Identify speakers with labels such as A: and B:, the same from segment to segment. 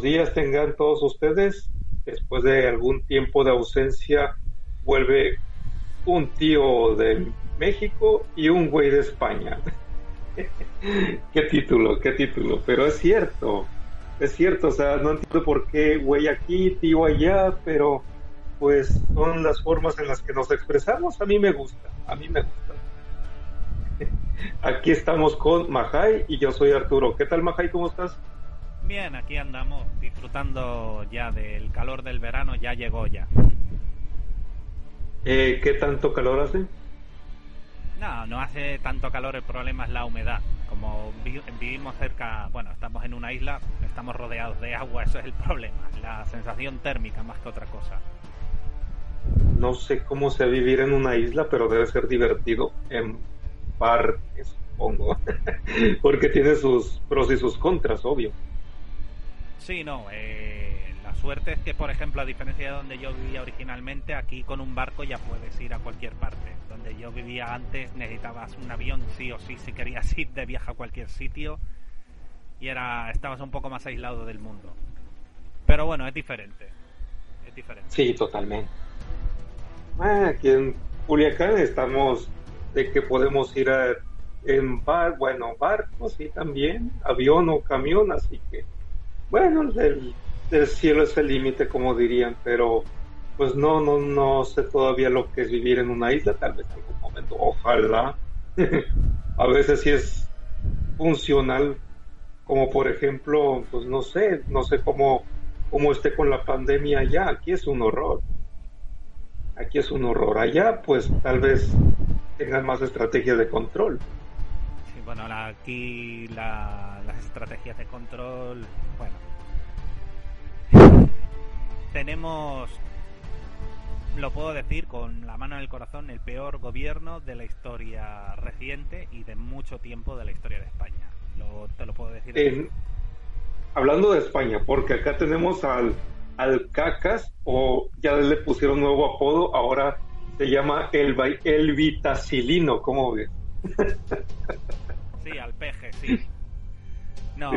A: Días tengan todos ustedes. Después de algún tiempo de ausencia, vuelve un tío de México y un güey de España. qué título, qué título. Pero es cierto, es cierto. O sea, no entiendo por qué güey aquí, tío allá, pero pues son las formas en las que nos expresamos. A mí me gusta, a mí me gusta. Aquí estamos con Majai y yo soy Arturo. ¿Qué tal Majai? ¿Cómo estás?
B: Bien, aquí andamos disfrutando ya del calor del verano, ya llegó ya.
A: Eh, ¿Qué tanto calor hace?
B: No, no hace tanto calor, el problema es la humedad. Como vivimos cerca, bueno, estamos en una isla, estamos rodeados de agua, eso es el problema, la sensación térmica más que otra cosa.
A: No sé cómo sea vivir en una isla, pero debe ser divertido en parte, supongo, porque tiene sus pros y sus contras, obvio.
B: Sí, no. Eh, la suerte es que, por ejemplo, a diferencia de donde yo vivía originalmente, aquí con un barco ya puedes ir a cualquier parte. Donde yo vivía antes necesitabas un avión sí o sí si querías ir de viaje a cualquier sitio y era estabas un poco más aislado del mundo. Pero bueno, es diferente. Es diferente.
A: Sí, totalmente. Ah, aquí en Culiacán estamos de que podemos ir a, en bar, bueno, barco sí también, avión o camión, así que bueno, el, cielo es el límite, como dirían, pero pues no, no, no sé todavía lo que es vivir en una isla, tal vez en algún momento, ojalá. a veces sí es funcional, como por ejemplo, pues no sé, no sé cómo, cómo esté con la pandemia allá, aquí es un horror. Aquí es un horror. Allá, pues tal vez tengan más estrategias de control
B: bueno, aquí las estrategias de control, bueno, tenemos, lo puedo decir con la mano en el corazón, el peor gobierno de la historia reciente y de mucho tiempo de la historia de España. Lo, te lo puedo decir.
A: hablando de España, porque acá tenemos al, al Cacas, o ya le pusieron nuevo apodo, ahora se llama el, el Vitacilino, ¿cómo ves?
B: Sí, al peje, sí. No,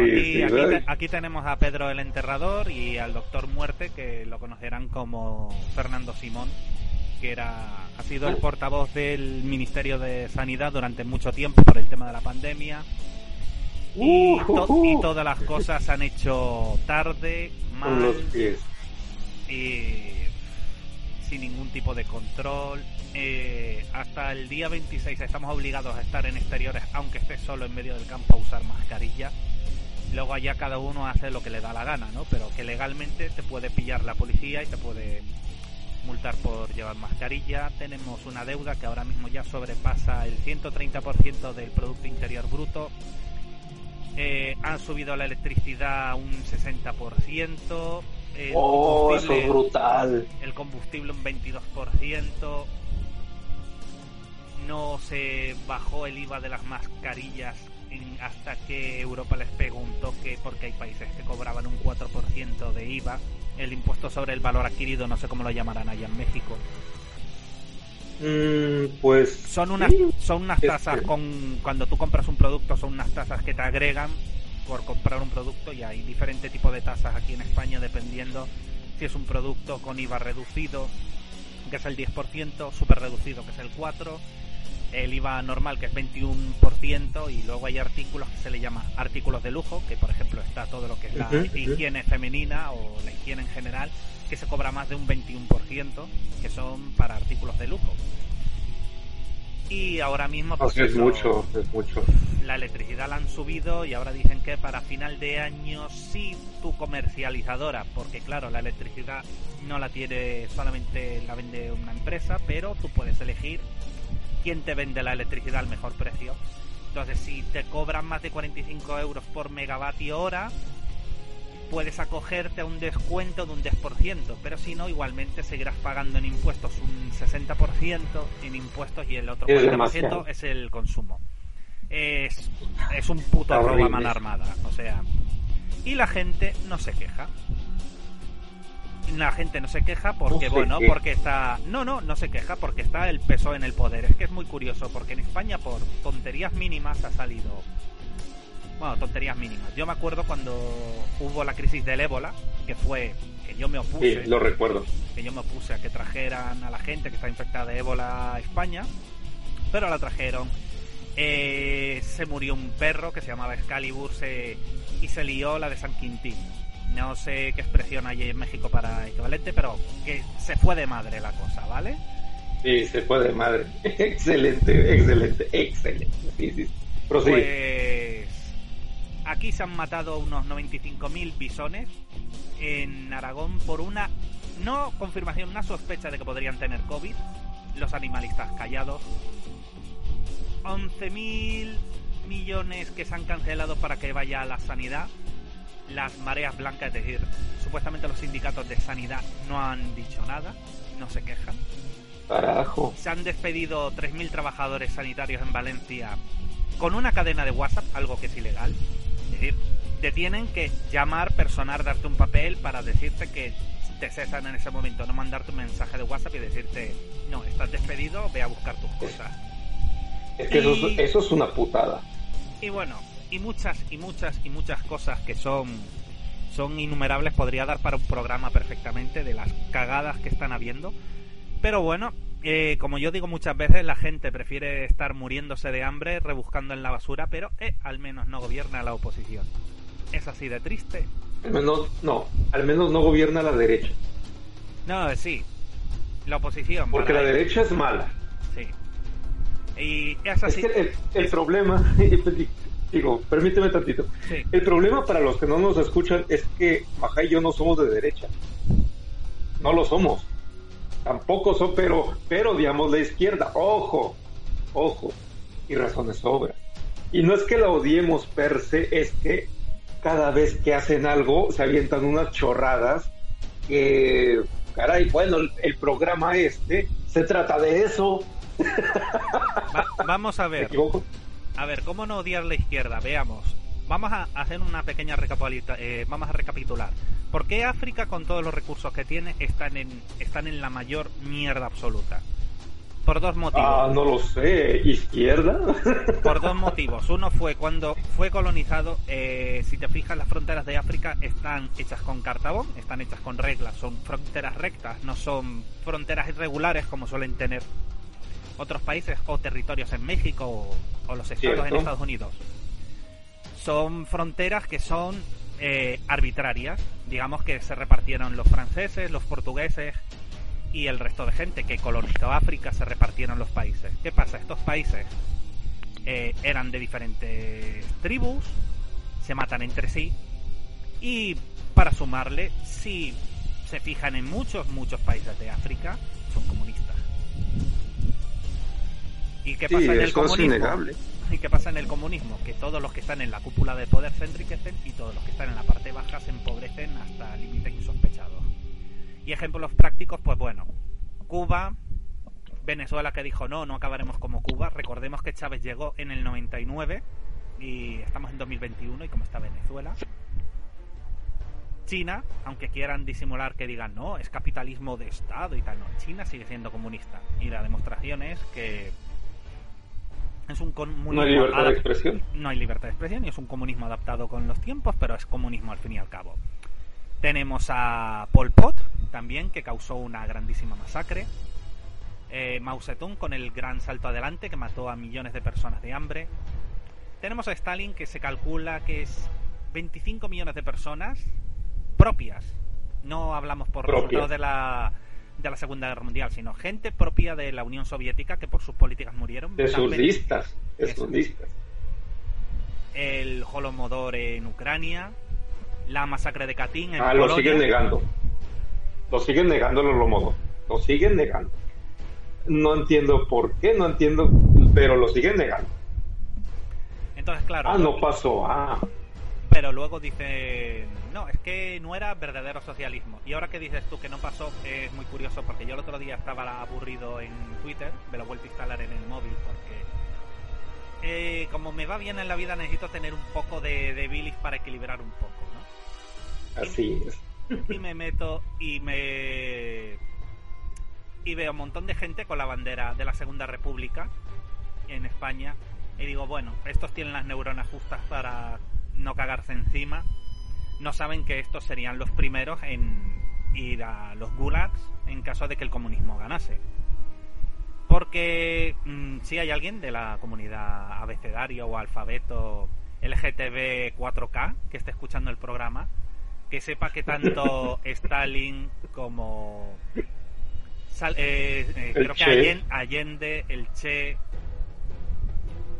B: aquí, tenemos a Pedro el Enterrador y al Doctor Muerte, que lo conocerán como Fernando Simón, que era ha sido el portavoz del Ministerio de Sanidad durante mucho tiempo por el tema de la pandemia. Y, uh, todas las cosas se han hecho tarde, mal, y sin ningún tipo de control. Eh, hasta el día 26 estamos obligados a estar en exteriores, aunque estés solo en medio del campo, a usar mascarilla. Luego allá cada uno hace lo que le da la gana, ¿no? Pero que legalmente te puede pillar la policía y te puede multar por llevar mascarilla. Tenemos una deuda que ahora mismo ya sobrepasa el 130% del Producto Interior Bruto. Eh, han subido la electricidad un 60%.
A: oh, eso es brutal.
B: El combustible un 22% no se bajó el IVA de las mascarillas hasta que Europa les pegó un toque porque hay países que cobraban un 4% de IVA. El impuesto sobre el valor adquirido, no sé cómo lo llamarán allá en México.
A: Mm, pues
B: son unas son unas tasas con cuando tú compras un producto son unas tasas que te agregan por comprar un producto y hay diferentes tipos de tasas aquí en España dependiendo si es un producto con IVA reducido que es el 10%, super reducido que es el 4 el IVA normal que es 21% y luego hay artículos que se le llama artículos de lujo, que por ejemplo está todo lo que es la higiene femenina o la higiene en general, que se cobra más de un 21%, que son para artículos de lujo. Y ahora mismo
A: pues, es mucho, es mucho.
B: La electricidad la han subido y ahora dicen que para final de año sí tu comercializadora, porque claro, la electricidad no la tiene solamente la vende una empresa, pero tú puedes elegir quién te vende la electricidad al mejor precio. Entonces, si te cobran más de 45 euros por megavatio hora, puedes acogerte a un descuento de un 10%, pero si no, igualmente seguirás pagando en impuestos un 60% en impuestos y el otro 40% es el consumo. Es, es un puto robo a mano armada, o sea. Y la gente no se queja la gente no se queja porque, bueno, porque está... No, no, no se queja porque está el peso en el poder. Es que es muy curioso porque en España por tonterías mínimas ha salido Bueno, tonterías mínimas. Yo me acuerdo cuando hubo la crisis del ébola, que fue que yo me opuse.
A: Sí, lo recuerdo.
B: Que yo me opuse a que trajeran a la gente que está infectada de ébola a España, pero la trajeron. Eh, se murió un perro que se llamaba Excalibur y se lió la de San Quintín. No sé qué expresión hay en México para equivalente, pero que se fue de madre la cosa, ¿vale?
A: Sí, se fue de madre. excelente, excelente, excelente. Sí, sí.
B: Pues aquí se han matado unos 95.000 bisones en Aragón por una, no confirmación, una sospecha de que podrían tener COVID. Los animalistas callados. 11.000 millones que se han cancelado para que vaya a la sanidad. Las mareas blancas, es decir, supuestamente los sindicatos de sanidad no han dicho nada, no se quejan.
A: Carajo.
B: Se han despedido 3.000 trabajadores sanitarios en Valencia con una cadena de WhatsApp, algo que es ilegal. Es decir, te tienen que llamar, personar, darte un papel para decirte que te cesan en ese momento, no mandarte un mensaje de WhatsApp y decirte, no, estás despedido, ve a buscar tus cosas.
A: Es que eso, es una putada.
B: Y bueno, y muchas, y muchas, y muchas cosas que son, son innumerables, podría dar para un programa perfectamente de las cagadas que están habiendo. Pero bueno, eh, como yo digo muchas veces, la gente prefiere estar muriéndose de hambre, rebuscando en la basura, pero eh, al menos no gobierna la oposición. Es así de triste.
A: Al menos, no, al menos no gobierna la derecha.
B: No, sí, la oposición.
A: Porque la derecha es mala.
B: Sí. Y es así.
A: el, problema, digo, permíteme tantito. El problema para los que no nos escuchan es que Maja y yo no somos de derecha. No lo somos tampoco son, pero, pero digamos la izquierda, ojo, ojo, y razones sobran. Y no es que la odiemos per se, es que cada vez que hacen algo se avientan unas chorradas que, caray, bueno, el, programa este se trata de eso.
B: vamos a ver. A ver, ¿cómo no odiar la izquierda? Veamos. Vamos a hacer una pequeña. Eh, vamos a recapitular. ¿Por qué África, con todos los recursos que tiene, están en, están en la mayor mierda absoluta? Por dos motivos.
A: Ah, no lo sé. ¿Izquierda?
B: Por dos motivos. Uno fue cuando fue colonizado, eh, si te fijas, las fronteras de África están hechas con cartabón, están hechas con reglas, son fronteras rectas, no son fronteras irregulares como suelen tener otros países o territorios en México o, los estados en Estados Unidos. Son fronteras que son eh, arbitrarias. Digamos que se repartieron los franceses, los portugueses y el resto de gente que colonizó África, se repartieron los países. ¿Qué pasa? Estos países eh, eran de diferentes tribus, se matan entre sí y para sumarle, si se fijan en muchos, muchos países de África, son comunistas. ¿Y qué pasa en el comunismo? ¿Y qué pasa en el comunismo? Que todos los que están en la cúpula de poder se enriquecen y todos los que están en la parte baja se empobrecen hasta límites insospechados. Y ejemplos prácticos, pues bueno, Cuba, Venezuela que dijo no, no acabaremos como Cuba. Recordemos que Chávez llegó en el 99 y estamos en 2021 y como está Venezuela. China, aunque quieran disimular que digan no, es capitalismo de Estado y tal, no, China sigue siendo comunista. Y la demostración es que es un comunismo
A: no hay libertad de expresión.
B: No hay libertad de expresión y es un comunismo adaptado con los tiempos, pero es comunismo al fin y al cabo. Tenemos a Pol Pot, también, que causó una grandísima masacre. Eh, Mao Zedong con el gran salto adelante, que mató a millones de personas de hambre. Tenemos a Stalin, que se calcula que es 25 millones de personas propias. No hablamos por resultado de la de la Segunda Guerra Mundial, sino gente propia de la Unión Soviética que por sus políticas murieron.
A: De sus listas, de sus listas.
B: El Holomodor en Ucrania, la masacre de Katyn en
A: Ah, lo siguen negando. Lo siguen negando los Holodomor. Lo siguen negando. No entiendo por qué, no entiendo, pero lo siguen negando.
B: Entonces, claro.
A: Ah, no pasó. Ah.
B: Pero luego dice no, es que no era verdadero socialismo. Y ahora que dices tú que no pasó, es muy curioso porque yo el otro día estaba aburrido en Twitter, me lo he vuelto a instalar en el móvil porque eh, como me va bien en la vida necesito tener un poco de, de bilis para equilibrar un poco, ¿no?
A: Así es.
B: Y me meto y me... Y veo un montón de gente con la bandera de la Segunda República en España y digo, bueno, estos tienen las neuronas justas para no cagarse encima, no saben que estos serían los primeros en ir a los gulags en caso de que el comunismo ganase. Porque mm, si hay alguien de la comunidad abecedario o alfabeto LGTB 4K que esté escuchando el programa, que sepa que tanto Stalin como eh, eh, creo que Allende, el Che,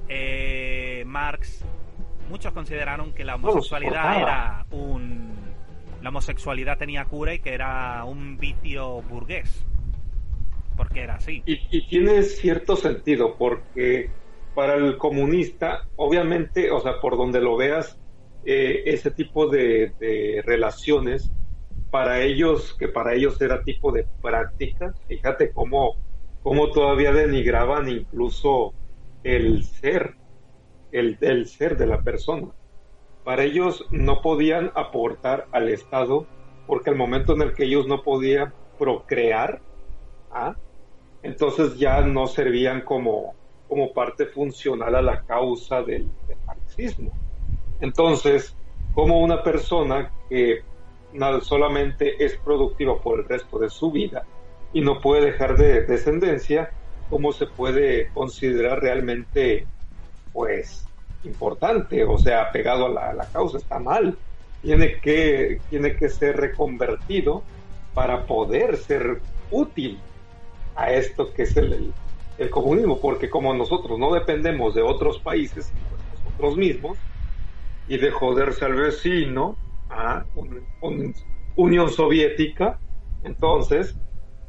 B: eh, Marx, muchos consideraron que la homosexualidad era un la homosexualidad tenía cura y que era un vicio burgués porque era así.
A: Y, y tiene cierto sentido porque para el comunista obviamente o sea por donde lo veas eh, ese tipo de, de, relaciones para ellos que para ellos era tipo de práctica fíjate cómo cómo todavía denigraban incluso el ser el, ser de la persona. Para ellos no podían aportar al Estado porque al momento en el que ellos no podían procrear, ¿ah? entonces ya no servían como, como parte funcional a la causa del, marxismo. Entonces, como una persona que solamente es productiva por el resto de su vida y no puede dejar de descendencia, ¿cómo se puede considerar realmente pues importante, o sea, pegado a la, causa, está mal. Tiene que, tiene que ser reconvertido para poder ser útil a esto que es el, el, comunismo, porque como nosotros no dependemos de otros países, de nosotros mismos, y de joderse al vecino, a un, Unión Soviética, entonces,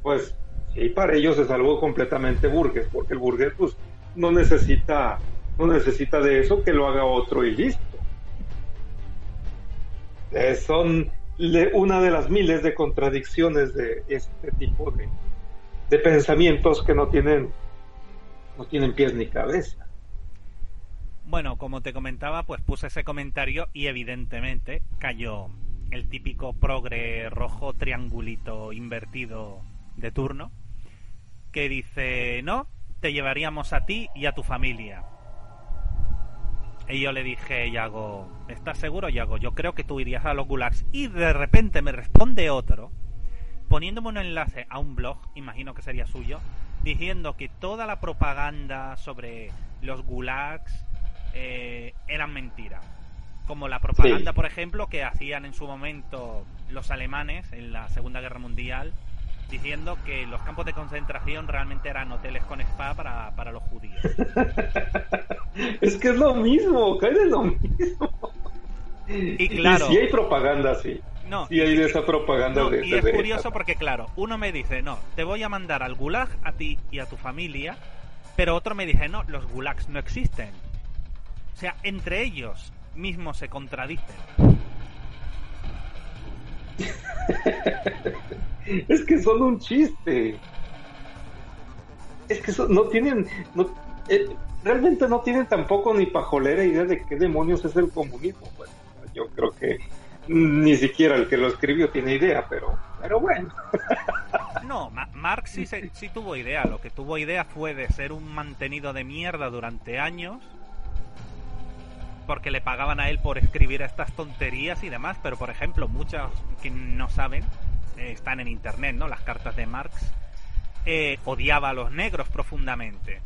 A: pues sí, para ellos es algo completamente burgués, porque el burgués pues no necesita no necesita de eso, que lo haga otro y listo. Eh, son una de las miles de contradicciones de este tipo de, de pensamientos que no tienen, no tienen pies ni cabeza.
B: Bueno, como te comentaba, pues puse ese comentario y evidentemente cayó el típico progre rojo triangulito invertido de turno que dice, no, te llevaríamos a ti y a tu familia. Y yo le dije, Yago, ¿estás seguro, Yago? Yo creo que tú irías a los gulags. Y de repente me responde otro, poniéndome un enlace a un blog, imagino que sería suyo, diciendo que toda la propaganda sobre los gulags eh, eran mentiras. Como la propaganda, por ejemplo, que hacían en su momento los alemanes en la Segunda Guerra Mundial diciendo que los campos de concentración realmente eran hoteles con spa para, para los judíos.
A: es que es lo mismo, cae de lo mismo.
B: Y claro.
A: si hay propaganda, sí. No, sí hay de esa propaganda de,
B: Y es curioso porque, claro, uno me dice, no, te voy a mandar al gulag a ti y a tu familia, pero otro me dice, no, los gulags no existen. O sea, entre ellos mismos se contradicen.
A: es que son un chiste. Es que no tienen, no, eh, realmente no tienen tampoco ni pajolera idea de qué demonios es el comunismo. Bueno, yo creo que ni siquiera el que lo escribió tiene idea, pero, pero bueno.
B: No, Marx sí, sí tuvo idea. Lo que tuvo idea fue de ser un mantenido de mierda durante años porque le pagaban a él por escribir estas tonterías y demás, pero por ejemplo, muchos que no saben, están en internet, ¿no? Las cartas de Marx, eh, odiaba a los negros profundamente.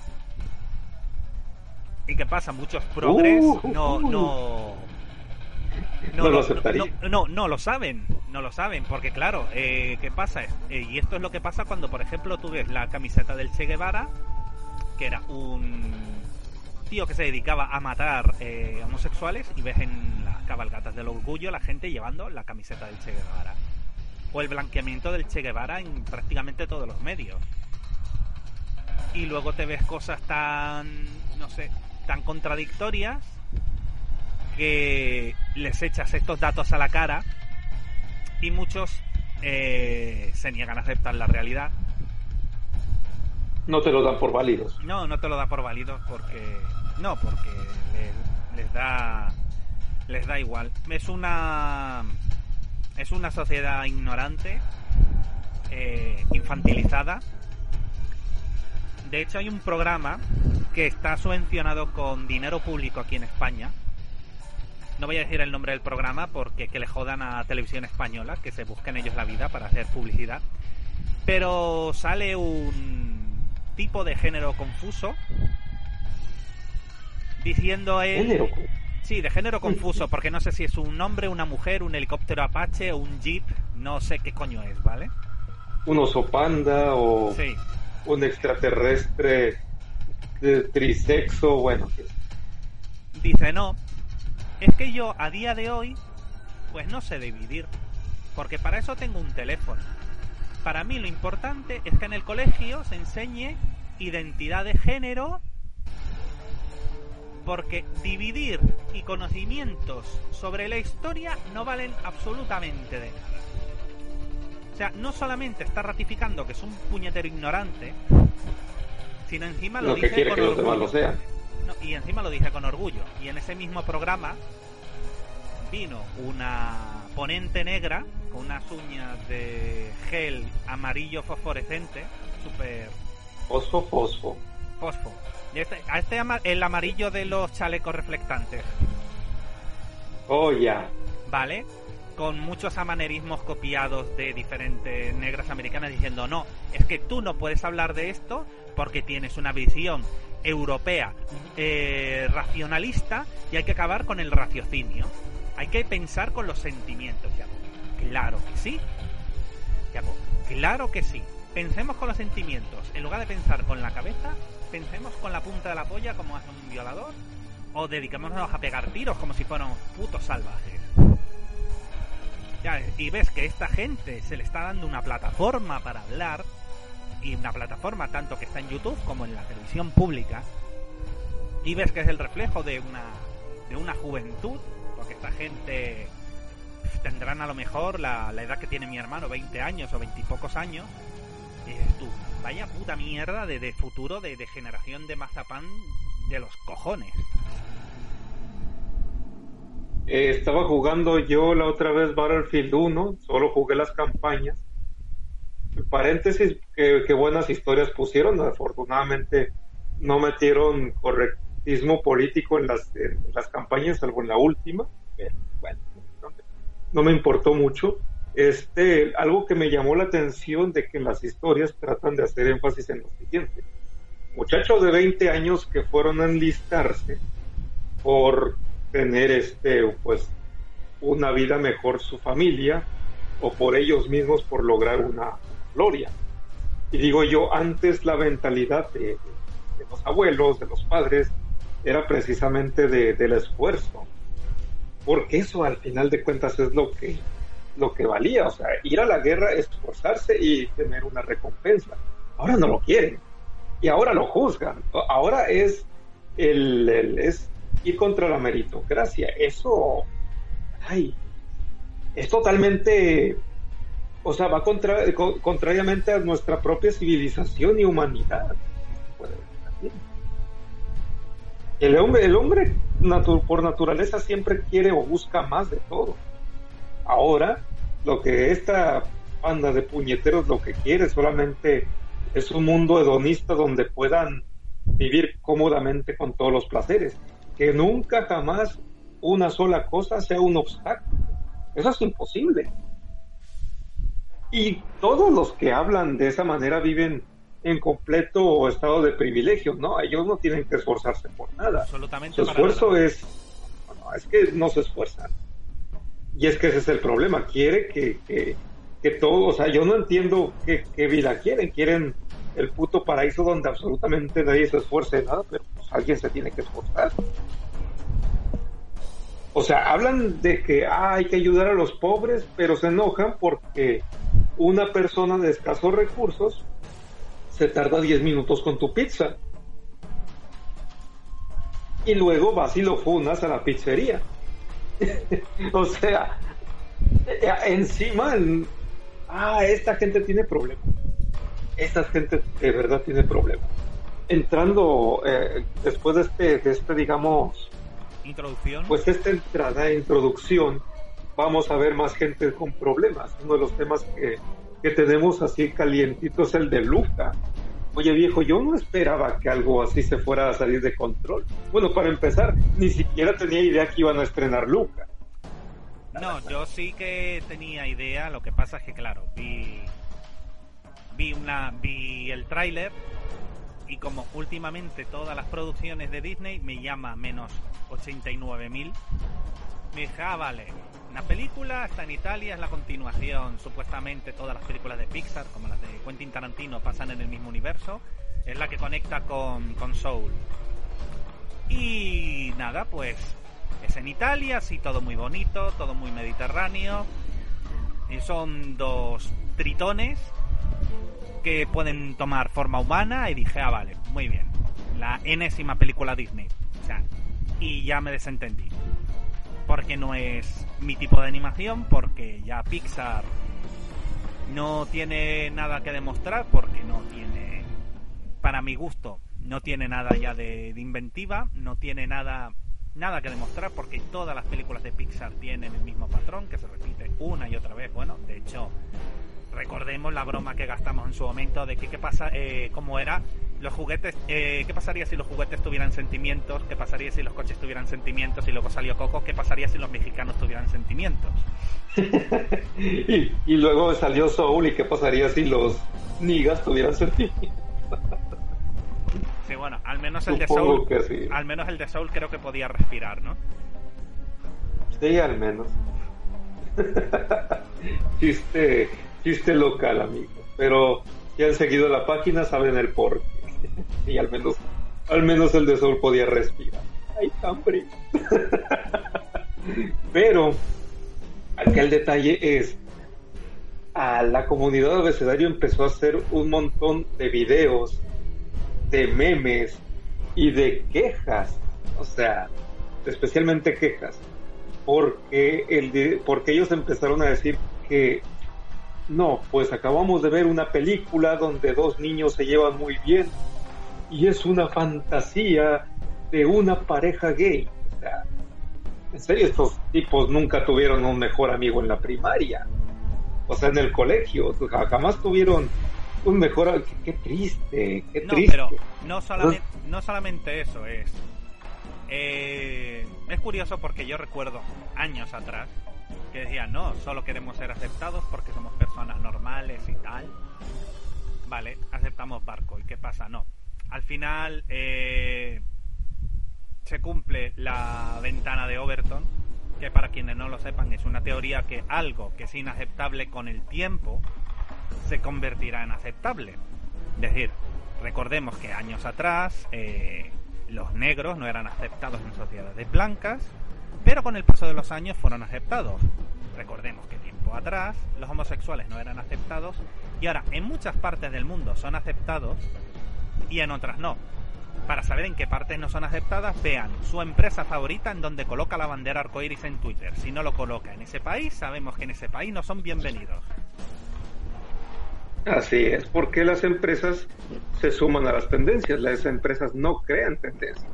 B: ¿Y qué pasa? Muchos progres uh, no, no, no, lo, no, no, lo saben, no lo saben, porque claro, eh, ¿qué pasa? y esto es lo que pasa cuando, por ejemplo, tú ves la camiseta del Che Guevara, que era un tío que se dedicaba a matar eh, homosexuales y ves en las cabalgatas del orgullo la gente llevando la camiseta del Che Guevara. O el blanqueamiento del Che Guevara en prácticamente todos los medios. Y luego te ves cosas tan, no sé, tan contradictorias que les echas estos datos a la cara y muchos eh, se niegan a aceptar la realidad.
A: No te lo dan por válidos.
B: No, no te lo da por válidos porque no, porque les, da les da igual. Es una es una sociedad ignorante, eh, infantilizada. De hecho, hay un programa que está subvencionado con dinero público aquí en España, no voy a decir el nombre del programa porque que le jodan a Televisión Española, que se busquen ellos la vida para hacer publicidad. Pero sale un tipo de género confuso diciendo él... Sí, de género confuso, porque no sé si es un hombre, una mujer, un helicóptero Apache o un Jeep, no sé qué coño es, ¿vale?
A: Un oso panda o un extraterrestre de trisexo, bueno.
B: Dice, no, es que yo a día de hoy, pues no sé dividir, porque para eso tengo un teléfono. Para mí lo importante es que en el colegio se enseñe identidad de género porque dividir y conocimientos sobre la historia no valen absolutamente de nada. O sea, no solamente está ratificando que es un puñetero ignorante, sino encima lo, dice con orgullo. y encima lo dice con orgullo. Y en ese mismo programa vino una ponente negra con unas uñas de gel amarillo fosforescente, súper...
A: Fosfo, fosfo.
B: Fosfo este, a este el amarillo de los chalecos reflectantes.
A: Oh, ya.
B: Vale. Con muchos amanerismos copiados de diferentes negras americanas diciendo, no, es que tú no puedes hablar de esto porque tienes una visión europea eh, racionalista y hay que acabar con el raciocinio. Hay que pensar con los sentimientos. Ya, claro que sí. Ya, claro que sí. Pensemos con los sentimientos. En lugar de pensar con la cabeza, pensemos con la punta de la polla como hace un violador, o dediquémonos a pegar tiros como si fuéramos putos salvajes. y ves que esta gente se le está dando una plataforma para hablar, y una plataforma tanto que está en YouTube como en la televisión pública, y ves que es el reflejo de una, de una juventud, porque esta gente tendrán a lo mejor la, edad que tiene mi hermano, 20 años o 20 y pocos años, y tú, vaya puta mierda de, futuro de, de, generación de mazapán de los cojones.
A: Eh, estaba jugando yo la otra vez Battlefield 1, solo jugué las campañas. Paréntesis, que, buenas historias pusieron. Afortunadamente no metieron correctismo político en las, las campañas, salvo en la última. Pero, bueno, no me importó mucho este, algo que me llamó la atención de que las historias tratan de hacer énfasis en lo siguiente. Muchachos de 20 años que fueron a enlistarse por tener este, pues, una vida mejor su familia o por ellos mismos por lograr una gloria. Y digo yo, antes la mentalidad de, los abuelos, de los padres, era precisamente del esfuerzo. Porque eso al final de cuentas es lo que lo que valía, o sea, ir a la guerra, esforzarse y tener una recompensa. Ahora no lo quieren y ahora lo juzgan. Ahora es el, es ir contra la meritocracia. Eso, ay, es totalmente, o sea, va contra, contrariamente a nuestra propia civilización y humanidad. El hombre, el hombre por naturaleza siempre quiere o busca más de todo. Ahora, lo que esta banda de puñeteros lo que quiere solamente es un mundo hedonista donde puedan vivir cómodamente con todos los placeres. Que nunca jamás una sola cosa sea un obstáculo. Eso es imposible. Y todos los que hablan de esa manera viven en completo estado de privilegio, ¿no? Ellos no tienen que esforzarse por nada.
B: Absolutamente.
A: Su esfuerzo es, es que no se esfuerzan. Y es que ese es el problema, quiere que, que, que todo, o sea, yo no entiendo qué, vida quieren, quieren el puto paraíso donde absolutamente nadie se esfuerce nada, pero pues, alguien se tiene que esforzar. O sea, hablan de que ah, hay que ayudar a los pobres, pero se enojan porque una persona de escasos recursos se tarda 10 minutos con tu pizza. Y luego vas y lo funas a la pizzería. o sea, encima, ah, esta gente tiene problemas. Esta gente de verdad tiene problemas. Entrando eh, después de este, de este, digamos,
B: introducción.
A: Pues esta entrada, introducción, vamos a ver más gente con problemas. Uno de los temas que, que tenemos así calientitos es el de Luca. Oye viejo, yo no esperaba que algo así se fuera a salir de control. Bueno, para empezar, ni siquiera tenía idea que iban a estrenar Luca.
B: No, yo sí que tenía idea, lo que pasa es que claro, vi vi una vi el tráiler y como últimamente todas las producciones de Disney me llama menos 89.000, me dije, ah, vale, una película está en Italia, es la continuación, supuestamente todas las películas de Pixar, como las de Quentin Tarantino, pasan en el mismo universo, es la que conecta con, con Soul. Y nada, pues es en Italia, sí, todo muy bonito, todo muy mediterráneo. Y son dos tritones que pueden tomar forma humana y dije, ah, vale, muy bien. La enésima película Disney. O sea, y ya me desentendí. Porque no es mi tipo de animación, porque ya Pixar no tiene nada que demostrar, porque no tiene, para mi gusto, no tiene nada ya de, inventiva, no tiene nada nada que demostrar porque todas las películas de Pixar tienen el mismo patrón que se repite una y otra vez. Bueno, de hecho, recordemos la broma que gastamos en su momento de que qué pasa, eh, cómo era los juguetes, eh, qué pasaría si los juguetes tuvieran sentimientos, qué pasaría si los coches tuvieran sentimientos y luego salió Coco, qué pasaría si los mexicanos tuvieran sentimientos.
A: y, luego salió Soul y qué pasaría si los nigas tuvieran sentimientos.
B: sí, bueno, al menos el de Soul, al menos el de Soul creo que podía respirar, ¿no?
A: Sí, al menos. chiste, chiste local, amigo. Pero si han seguido la página saben el por qué. y al menos, al menos el de Sol podía respirar. Ay, hambre. Pero, aquí el detalle es, a la comunidad de abecedario empezó a hacer un montón de videos, de memes y de quejas. O sea, especialmente quejas. Porque, el porque ellos empezaron a decir que no, pues acabamos de ver una película donde dos niños se llevan muy bien y es una fantasía de una pareja gay. O sea, en serio, estos tipos nunca tuvieron un mejor amigo en la primaria. O sea, en el colegio, jamás tuvieron un mejor... Qué, triste, qué triste.
B: No, pero no solamente, no solamente eso es... Eh, es curioso porque yo recuerdo años atrás que decían, no, solo queremos ser aceptados porque somos personas normales y tal. Vale, aceptamos barco. ¿Y qué pasa? No. Al final eh, se cumple la ventana de Overton, que para quienes no lo sepan es una teoría que algo que es inaceptable con el tiempo se convertirá en aceptable. Es decir, recordemos que años atrás eh, los negros no eran aceptados en sociedades blancas, pero con el paso de los años fueron aceptados. Recordemos que tiempo atrás los homosexuales no eran aceptados y ahora en muchas partes del mundo son aceptados y en otras no. Para saber en qué partes no son aceptadas, vean su empresa favorita en donde coloca la bandera arcoiris en Twitter. Si no lo coloca en ese país, sabemos que en ese país no son bienvenidos.
A: Así es, porque las empresas se suman a las tendencias, las empresas no crean tendencias.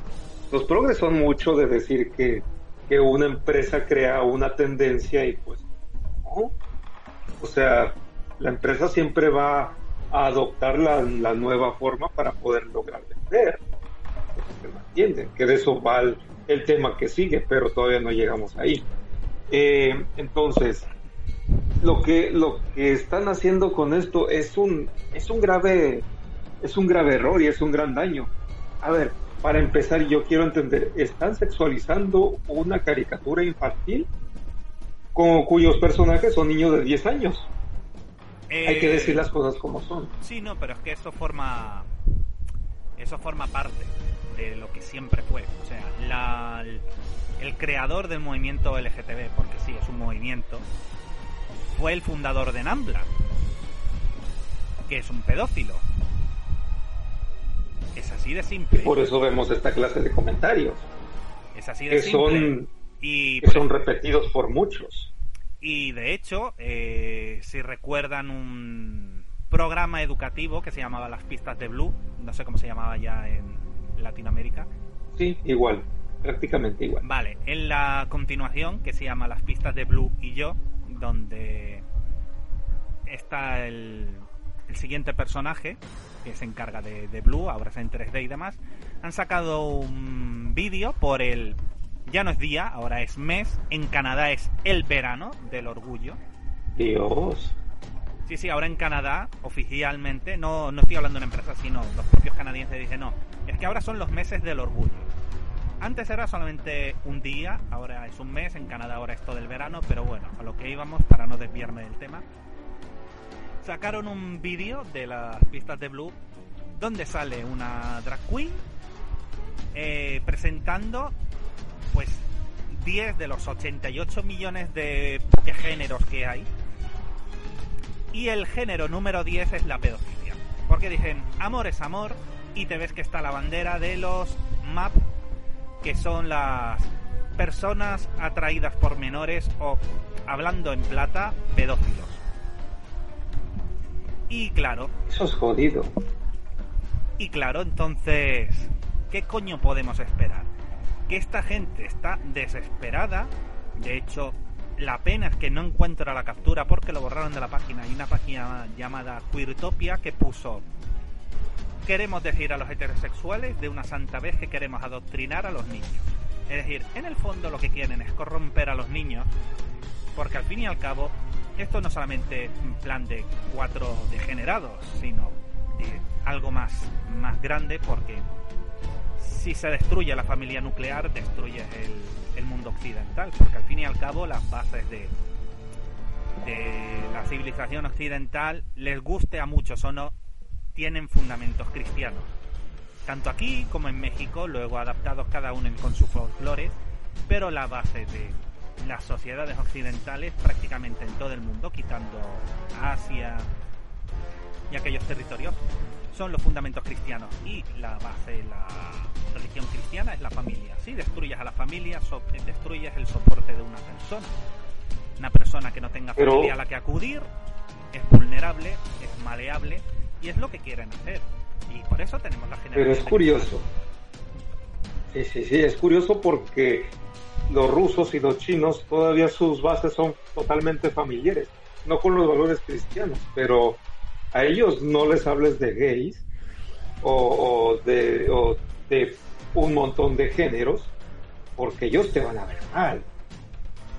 A: Los progres son mucho de decir que que una empresa crea una tendencia y pues no. O sea, la empresa siempre va a adoptar la, nueva forma para poder lograr vender. Entienden, que de eso va el, tema que sigue, pero todavía no llegamos ahí. Eh, entonces, lo que, lo que están haciendo con esto es un, es un grave, es un grave error y es un gran daño. A ver, para empezar, yo quiero entender, ¿están sexualizando una caricatura infantil con, cuyos personajes son niños de 10 años? Hay que decir las cosas como son.
B: Sí, no, pero es que eso forma eso forma parte de lo que siempre fue. O sea, la, el creador del movimiento LGTB, porque sí, es un movimiento, fue el fundador de Nambla, que es un pedófilo. Es así de simple.
A: Y por eso vemos esta clase de comentarios.
B: Es así de
A: simple. Son, y son repetidos por muchos.
B: Y de hecho, eh, si recuerdan un programa educativo que se llamaba Las Pistas de Blue, no sé cómo se llamaba ya en Latinoamérica.
A: Sí, igual, prácticamente igual.
B: Vale, en la continuación que se llama Las Pistas de Blue y yo, donde está el el siguiente personaje, que se encarga de, de Blue, ahora es en 3D y demás, han sacado un vídeo por el... Ya no es día, ahora es mes. En Canadá es el verano del orgullo.
A: Dios.
B: Sí, sí, ahora en Canadá, oficialmente, no, no estoy hablando de una empresa, sino los propios canadienses dicen, no, es que ahora son los meses del orgullo. Antes era solamente un día, ahora es un mes, en Canadá ahora es todo el verano, pero bueno, a lo que íbamos para no desviarme del tema. Sacaron un vídeo de las pistas de Blue donde sale una drag queen eh, presentando pues 10 de los 88 millones de géneros que hay y el género número 10 es la pedofilia. Porque dicen, amor es amor, y te ves que está la bandera de los MAP, que son las personas atraídas por menores o, hablando en plata, pedófilos. Y claro.
A: Eso es jodido.
B: Y claro, entonces, ¿qué coño podemos esperar? Que esta gente está desesperada. De hecho, la pena es que no encuentro la captura porque lo borraron de la página. Hay una página llamada Queertopia que puso queremos decir a los heterosexuales de una santa vez que queremos adoctrinar a los niños. Es decir, en el fondo lo que quieren es corromper a los niños porque al fin y al cabo esto no solamente en plan de cuatro degenerados, sino de algo más, más grande porque si se destruye la familia nuclear, destruye el, el mundo occidental, porque al fin y al cabo las bases de, de la civilización occidental, les guste a muchos o no, tienen fundamentos cristianos. Tanto aquí como en México, luego adaptados cada uno con sus folclores, pero la base de las sociedades occidentales prácticamente en todo el mundo, quitando Asia y aquellos territorios, son los fundamentos cristianos y la base, la religión cristiana es la familia. Si destruyes a la familia, destruyes el soporte de una persona. Una persona que no tenga familia a la que acudir es vulnerable, es maleable y es lo que quieren hacer. Y por eso tenemos la generación.
A: Pero es curioso. Sí, sí, sí, es curioso porque los rusos y los chinos todavía sus bases son totalmente familiares, no con los valores cristianos, pero a ellos no les hables de gays o, de, o de un montón de géneros, porque ellos te van a ver mal.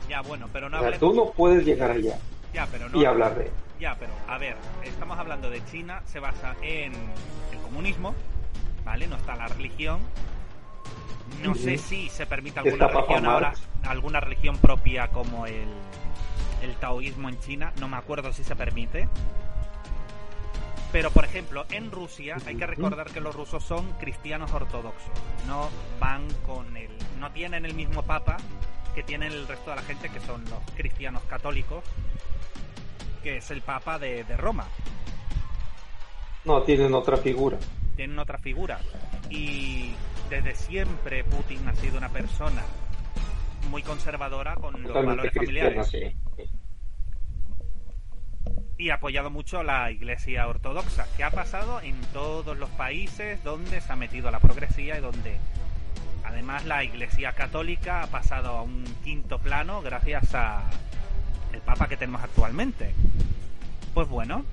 B: Ya, bueno, pero no
A: o tú no puedes llegar allá
B: ya, pero no,
A: y hablar de
B: Ya, pero a ver, estamos hablando de China, se basa en el comunismo, ¿vale? No está la religión. No sé si se permite alguna religión ahora, alguna religión propia como el, el taoísmo en China, no me acuerdo si se permite. Pero, por ejemplo, en Rusia hay que recordar que los rusos son cristianos ortodoxos. No van con el. No tienen el mismo papa que tienen el resto de la gente, que son los cristianos católicos, que es el papa de, de Roma.
A: No, tienen otra figura.
B: Tienen otra figura. Y desde siempre Putin ha sido una persona muy conservadora con los valores familiares. Sí y ha apoyado mucho la Iglesia Ortodoxa, que ha pasado en todos los países donde se ha metido la progresía y donde además la Iglesia Católica ha pasado a un quinto plano gracias a el Papa que tenemos actualmente. Pues bueno,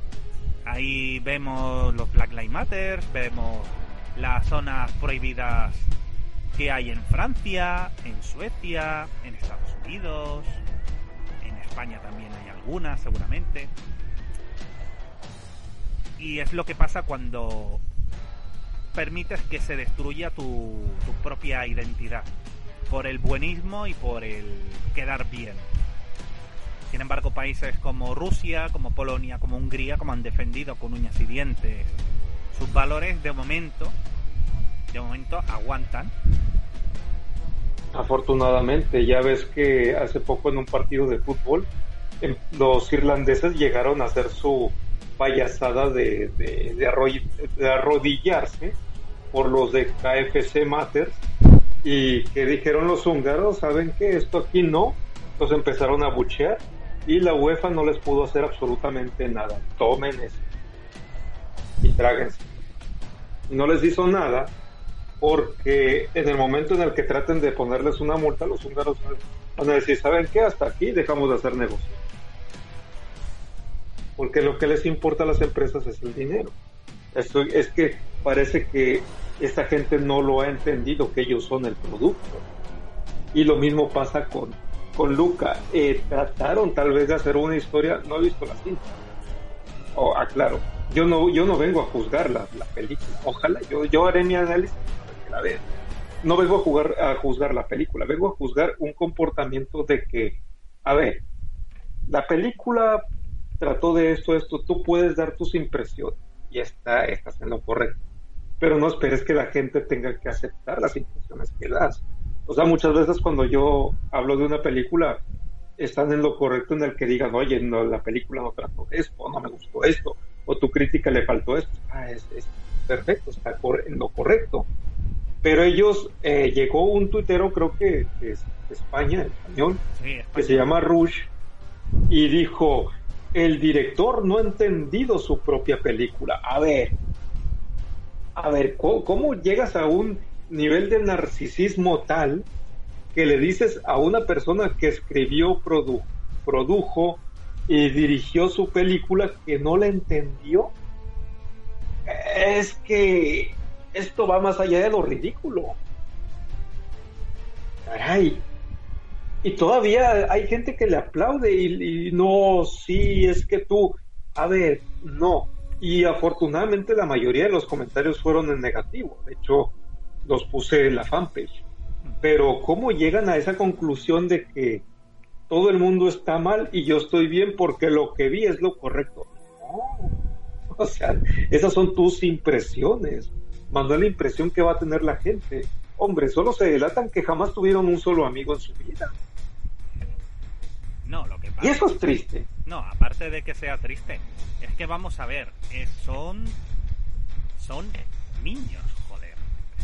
B: ahí vemos los Black Lives Matter, vemos las zonas prohibidas que hay en Francia, en Suecia, en Estados Unidos, en España también hay algunas seguramente. Y es lo que pasa cuando permites que se destruya tu, propia identidad por el buenismo y por el quedar bien. Sin embargo, países como Rusia, como Polonia, como Hungría, como han defendido con uñas y dientes sus valores, de momento, de momento aguantan.
A: Afortunadamente, ya ves que hace poco en un partido de fútbol, em, los irlandeses llegaron a hacer su payasada de, de, arrodillarse por los de KFC Matters y que dijeron los húngaros, ¿saben qué? Esto aquí no. Entonces empezaron a buchear y la UEFA no les pudo hacer absolutamente nada. Tomen eso y tráguense. No les hizo nada porque en el momento en el que traten de ponerles una multa, los húngaros van a decir, ¿saben qué? Hasta aquí dejamos de hacer negocio. porque lo que les importa a las empresas es el dinero. Esto, es que parece que esta gente no lo ha entendido, que ellos son el producto. Y lo mismo pasa con, con Luca. Eh, trataron tal vez de hacer una historia, no he visto la cinta. Oh, aclaro, yo no, yo no vengo a juzgar la, película. Ojalá, yo, yo haré mi análisis que la No vengo a, jugar, a juzgar la película, vengo a juzgar un comportamiento de que, a ver, la película trató de esto, esto, tú puedes dar tus impresiones y está, estás en lo correcto. Pero no esperes que la gente tenga que aceptar las impresiones que das. O sea, muchas veces cuando yo hablo de una película, están en lo correcto en el que digan, oye, no, la película no trató esto, no me gustó esto, o tu crítica le faltó esto. Ah, es, perfecto, está en lo correcto. Pero ellos, eh, llegó un tuitero, creo que, es de España, español, que se llama Rush, y dijo, el director no ha entendido su propia película. A ver, a ver, ¿cómo, llegas a un nivel de narcisismo tal que le dices a una persona que escribió, produjo y dirigió su película que no la entendió? Es que esto va más allá de lo ridículo. Caray, y todavía hay gente que le aplaude y, no, sí, es que tú, a ver, no. Y afortunadamente la mayoría de los comentarios fueron en negativo. De hecho, los puse en la fanpage. Pero ¿cómo llegan a esa conclusión de que todo el mundo está mal y yo estoy bien porque lo que vi es lo correcto? No. O sea, esas son tus impresiones. Mandó la impresión que va a tener la gente. Hombre, solo se delatan que jamás tuvieron un solo amigo en su vida.
B: No, lo que pasa.
A: Y eso es triste.
B: No, aparte de que sea triste, es que vamos a ver, son. Son niños, joder.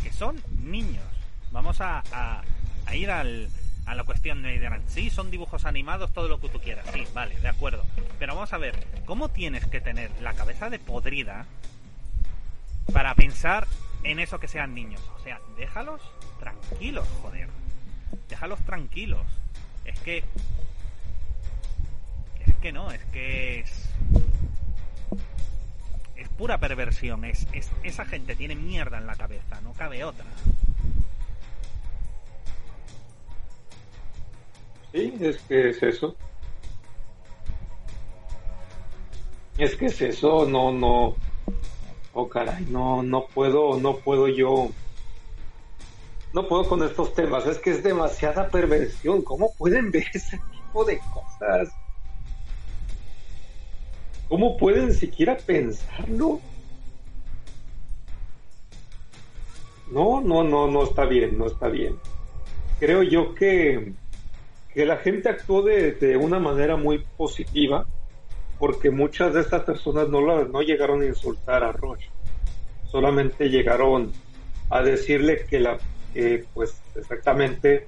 B: que son niños. Vamos a, a, ir al, a la cuestión de dirán, sí, son dibujos animados, todo lo que tú quieras. Sí, vale, de acuerdo. Pero vamos a ver, ¿cómo tienes que tener la cabeza de podrida para pensar en eso que sean niños? O sea, déjalos tranquilos, joder. Déjalos tranquilos. Es que que no, es que es. Es pura perversión. Es, es, esa gente tiene mierda en la cabeza, no cabe otra.
A: Sí, es que es eso. Es que es eso, no, no. Oh caray, no, no puedo, no puedo yo. No puedo con estos temas, es que es demasiada perversión. ¿Cómo pueden ver ese tipo de cosas? ¿Cómo pueden siquiera pensarlo? No, no, no, no está bien, no está bien. Creo yo que, que la gente actuó de, de una manera muy positiva porque muchas de estas personas no, no llegaron a insultar a Roche, solamente llegaron a decirle que la, pues exactamente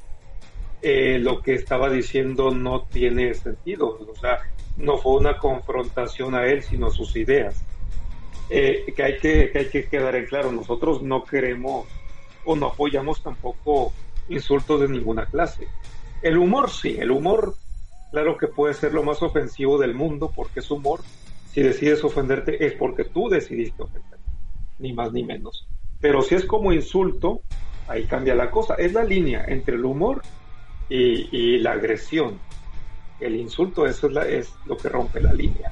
A: eh, lo que estaba diciendo no tiene sentido, o sea, no fue una confrontación a él, sino a sus ideas. Eh, que, hay que, que hay que quedar en claro, nosotros no queremos o no apoyamos tampoco insultos de ninguna clase. El humor sí, el humor claro que puede ser lo más ofensivo del mundo porque es humor. Si decides ofenderte es porque tú decidiste ofenderte, ni más ni menos. Pero si es como insulto, ahí cambia la cosa. Es la línea entre el humor y, la agresión el insulto, eso es, lo que rompe la línea.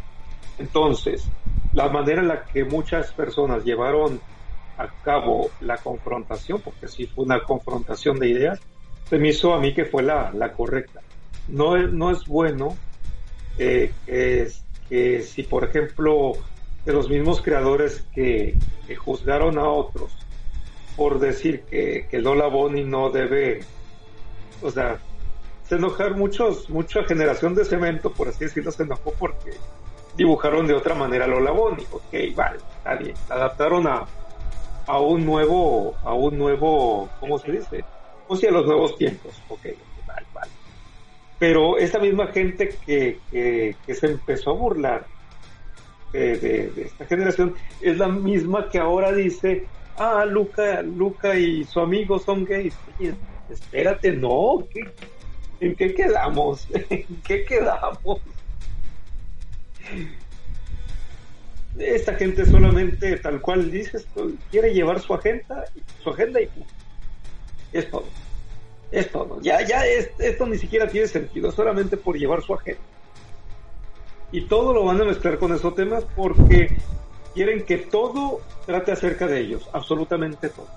A: Entonces, la manera en la que muchas personas llevaron a cabo la confrontación, porque sí fue una confrontación de ideas, se me hizo a mí que fue la, correcta. No es, no es bueno eh, que, si, por ejemplo, de los mismos creadores que, juzgaron a otros por decir que, que Lola Bonnie no debe, o sea, se enojaron muchos, mucha generación de cemento, por así decirlo, se enojó porque dibujaron de otra manera Lola Bonnie. Ok, vale, está bien. adaptaron a, a un nuevo, a un nuevo, ¿cómo se dice? O sea, a los nuevos tiempos. Ok, vale, vale. Pero esa misma gente que, que, se empezó a burlar de, esta generación es la misma que ahora dice, ah, Luca, Luca y su amigo son gays. espérate, no, ¿qué, ¿En qué quedamos? ¿En qué quedamos? esta gente solamente, tal cual dices, quiere llevar su agenda, su agenda y es todo. Es todo. Ya, ya esto ni siquiera tiene sentido, solamente por llevar su agenda. Y todo lo van a mezclar con esos temas porque quieren que todo trate acerca de ellos, absolutamente todo.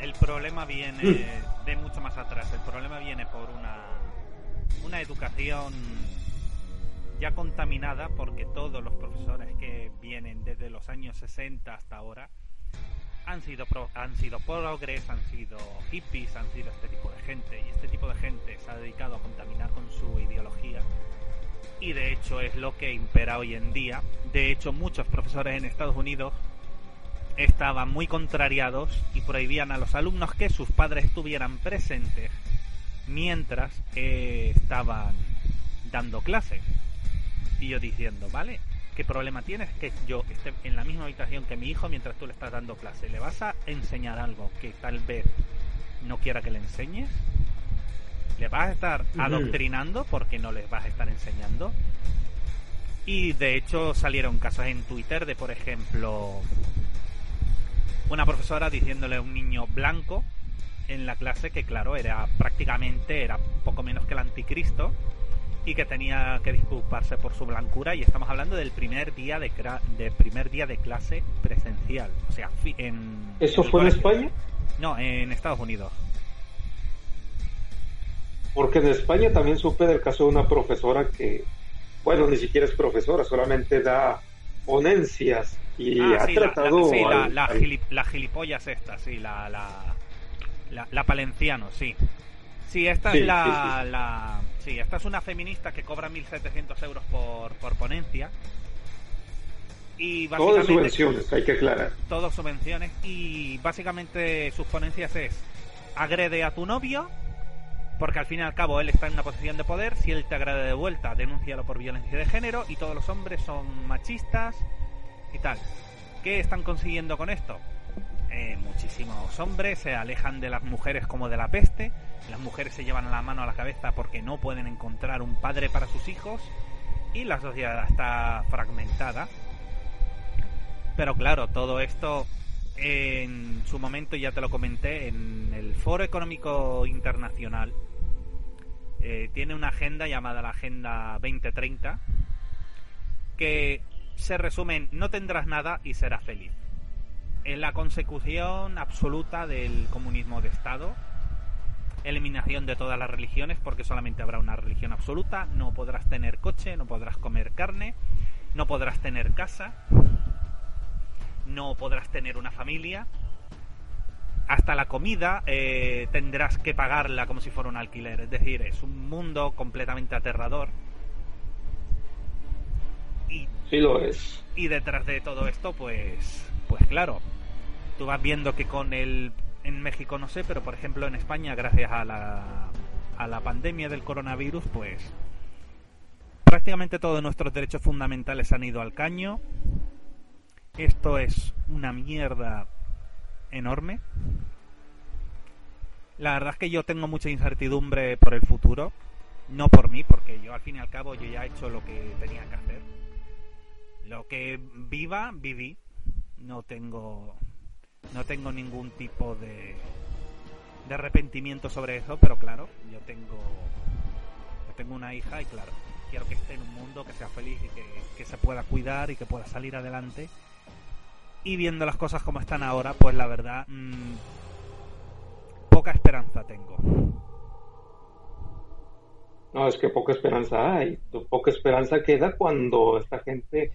B: El problema viene mm. de mucho más atrás. El problema viene por una, una educación ya contaminada porque todos los profesores que vienen desde los años 60 hasta ahora han sido han sido progres, han sido hippies, han sido este tipo de gente y este tipo de gente se ha dedicado a contaminar con su ideología y de hecho es lo que impera hoy en día. De hecho muchos profesores en Estados Unidos estaban muy contrariados y prohibían a los alumnos que sus padres estuvieran presentes mientras estaban dando clases. Y yo diciendo, vale, ¿qué problema tienes que yo esté en la misma habitación que mi hijo mientras tú le estás dando clase? ¿Le vas a enseñar algo que tal vez no quiera que le enseñes? ¿Le vas a estar adoctrinando porque no les vas a estar enseñando? Y de hecho salieron casos en Twitter de, por ejemplo, una profesora diciéndole a un niño blanco en la clase que, claro, era prácticamente, era poco menos que el anticristo y que tenía que disculparse por su blancura y estamos hablando del primer día de, de primer día de clase presencial o sea en
A: eso fue en España
B: no en Estados Unidos.
A: Porque en España también supe del caso de una profesora que bueno ni siquiera es profesora solamente da ponencias y ah, ha tratado
B: la, la, gilipollas esta sí la la, la, palenciano sí. Sí esta es la Sí, esta es una feminista que cobra 1.700 euros por, por ponencia.
A: Y Todas subvenciones, hay que aclarar.
B: Todas subvenciones. Y básicamente sus ponencias es agrede a tu novio, porque al fin y al cabo él está en una posición de poder. Si él te agrede de vuelta, denúncialo por violencia de género. Y todos los hombres son machistas y tal. ¿Qué están consiguiendo con esto? Eh, muchísimos hombres se alejan de las mujeres como de la peste. Las mujeres se llevan la mano a la cabeza porque no pueden encontrar un padre para sus hijos. Y la sociedad está fragmentada. Pero claro, todo esto en su momento, ya te lo comenté, en el Foro Económico Internacional eh, tiene una agenda llamada la Agenda 2030 que se resume en no tendrás nada y serás feliz en la consecución absoluta del comunismo de Estado, eliminación de todas las religiones porque solamente habrá una religión absoluta, no podrás tener coche, no podrás comer carne, no podrás tener casa, no podrás tener una familia, hasta la comida eh, tendrás que pagarla como si fuera un alquiler, es decir, es un mundo completamente aterrador.
A: Sí lo es.
B: Y detrás de todo esto, pues pues claro, tú vas viendo que con el en México no sé, pero por ejemplo en España gracias a la a la pandemia del coronavirus, pues prácticamente todos nuestros derechos fundamentales han ido al caño. Esto es una mierda enorme. La verdad es que yo tengo mucha incertidumbre por el futuro. No por mí, porque yo al fin y al cabo yo ya he hecho lo que tenía que hacer. Lo que viva, viví no tengo no tengo ningún tipo de de arrepentimiento sobre eso, pero claro, yo tengo yo tengo una hija y claro, quiero que esté en un mundo que sea feliz y que, se pueda cuidar y que pueda salir adelante. Y viendo las cosas como están ahora, pues la verdad, mm, poca esperanza tengo.
A: No, es que poca esperanza hay. Poca esperanza queda cuando esta gente